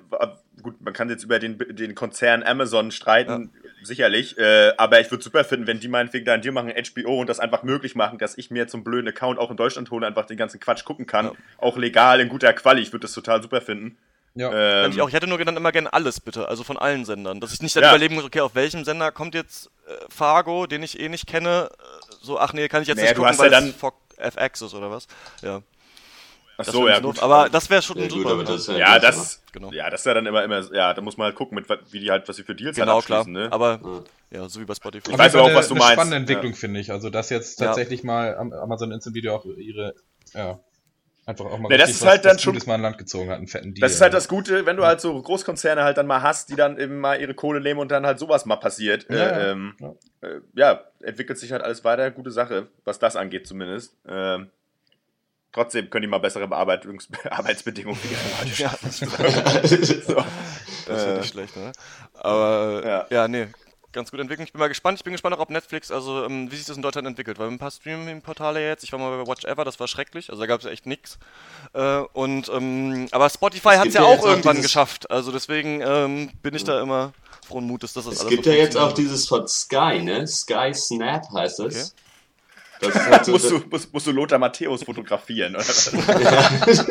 gut, man kann jetzt über den, den Konzern Amazon streiten, sicherlich, äh, aber ich würde super finden, wenn die meinetwegen da ein Deal machen, HBO, und das einfach möglich machen, dass ich mir zum blöden Account auch in Deutschland hole, einfach den ganzen Quatsch gucken kann, Ja. auch legal, in guter Quali, ich würde das total super finden. Ja. Ähm, ich, auch, ich hätte nur genannt immer gerne alles bitte, also von allen Sendern. Dass ich nicht dann Ja. überlegen muss, okay, auf welchem Sender kommt jetzt äh, Fargo, den ich eh nicht kenne. Äh, So, ach nee, kann ich jetzt Naja, nicht du gucken, hast ja weil dann- FX ist oder was? Ja. ach so, ja, gut. Aber das wäre schon Ja, gut, super. aber das ist ja, das, Genau. ja, das ist ja dann immer, immer, ja, da muss man halt gucken, mit, wie die halt, was sie für Deals genau, halt klar. abschließen, ne? Aber Ja. ja, so wie bei Spotify. Ich weiß auch, was du eine, meinst. Eine spannende Entwicklung, finde ich. Also, dass jetzt Ja. tatsächlich mal Am- Amazon Instant Video auch ihre, ja, einfach auch mal Ja, das richtig ist halt dann schon- Gutes mal an Land gezogen hat, einen fetten Deal. Das ist halt das Gute, wenn du halt so Großkonzerne halt dann mal hast, die dann eben mal ihre Kohle nehmen und dann halt sowas mal passiert. Ja, äh, ähm, Ja. äh, ja, entwickelt sich halt alles weiter, gute Sache, was das angeht zumindest. Ähm, trotzdem können die mal bessere Bearbeitungs *laughs* Arbeitsbedingungen für ihre Leute Ja, *laughs* schaffen. das so. ist ja Äh, nicht schlecht, ne? Aber Ja. ja. nee, ganz gut entwickelt. Ich bin mal gespannt. Ich bin gespannt auch, ob Netflix, also ähm, wie sich das in Deutschland entwickelt. Weil ein paar Streaming-Portale jetzt, ich war mal bei Watch Ever, das war schrecklich. Also da gab es echt nichts. Äh, und ähm, aber Spotify hat es gibt ja ja auch auch irgendwann dieses- geschafft. Also deswegen ähm, bin ich da immer frohen Mutes, dass das Es alles gibt so ja jetzt auch dieses von Sky, ne? Sky Snap heißt es. Okay. Das *laughs* ist halt so, musst, du, musst, musst du Lothar Matthäus fotografieren, oder? was? *laughs*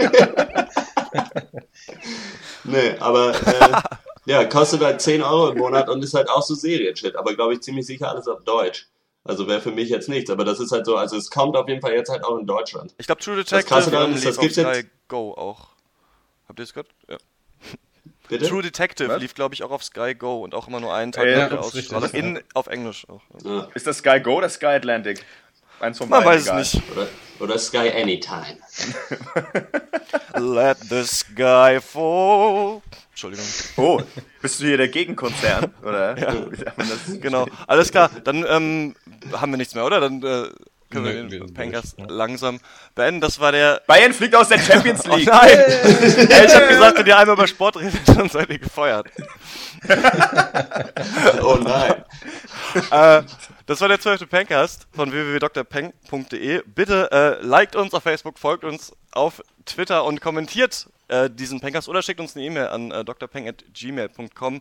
*laughs* nee, aber äh, ja, kostet halt 10 Euro im Monat und ist halt auch so Serienshit, aber glaube ich ziemlich sicher alles auf Deutsch. Also wäre für mich jetzt nichts, aber das ist halt so, also es kommt auf jeden Fall jetzt halt auch in Deutschland. Ich glaube, True Das Krasse Detective daran ist, lief das auf gibt's Sky jetzt- Go auch. Habt ihr das gehört? Ja. Bitte? True Detective Was? lief, glaube ich, auch auf Sky Go und auch immer nur einen Tag Ja, nach der das ist richtig, Ausstrahlung. ja. In, auf Englisch auch. Ja. Ist das Sky Go oder Sky Atlantic? Eins von Man weiß egal. es nicht. Oder, oder Sky Anytime. *laughs* Let the sky fall. Entschuldigung. Oh, bist du hier der Gegenkonzern, oder? Das? Genau. Alles klar. Dann ähm, haben wir nichts mehr, oder? Dann äh, können wir den durch, ja. langsam beenden. Das war der. Bayern fliegt aus der Champions *laughs* Oh League. nein! *laughs* Ey, ich hab gesagt, wenn ihr einmal über Sport redet, *laughs* dann seid ihr gefeuert. Oh nein. äh, das war der 12. Pencast von www.drpeng.de. Bitte äh, liked uns auf Facebook, folgt uns auf Twitter und kommentiert äh, diesen Pencast oder schickt uns eine E-Mail an äh, drpeng.gmail.com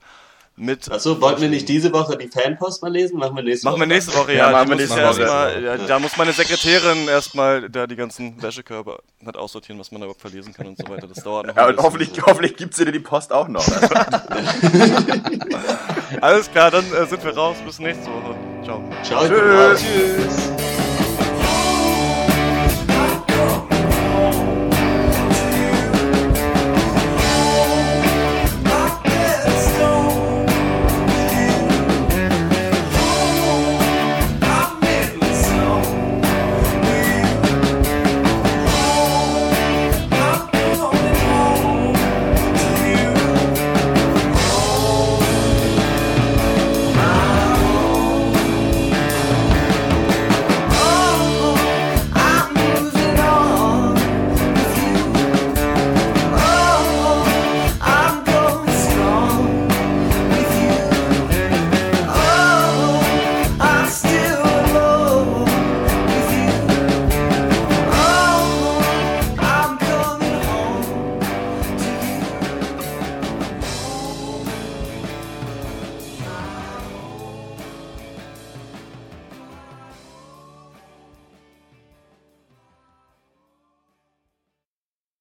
mit Achso, wollten wir nicht diese Woche die Fanpost mal lesen? Machen wir nächste Machen Woche. wir nächste Woche, Ja, ja. machen wir nächste Woche. erstmal- ja, Da muss meine Sekretärin erstmal da die ganzen Wäschekörbe hat aussortieren, was man da überhaupt verlesen kann und so weiter. Das dauert noch. Ja, und bisschen. hoffentlich, hoffentlich gibt's dir die Post auch noch. *laughs* Alles klar, dann äh, sind wir raus. Bis nächste Woche. Ciao. Ciao, raus. Tschüss.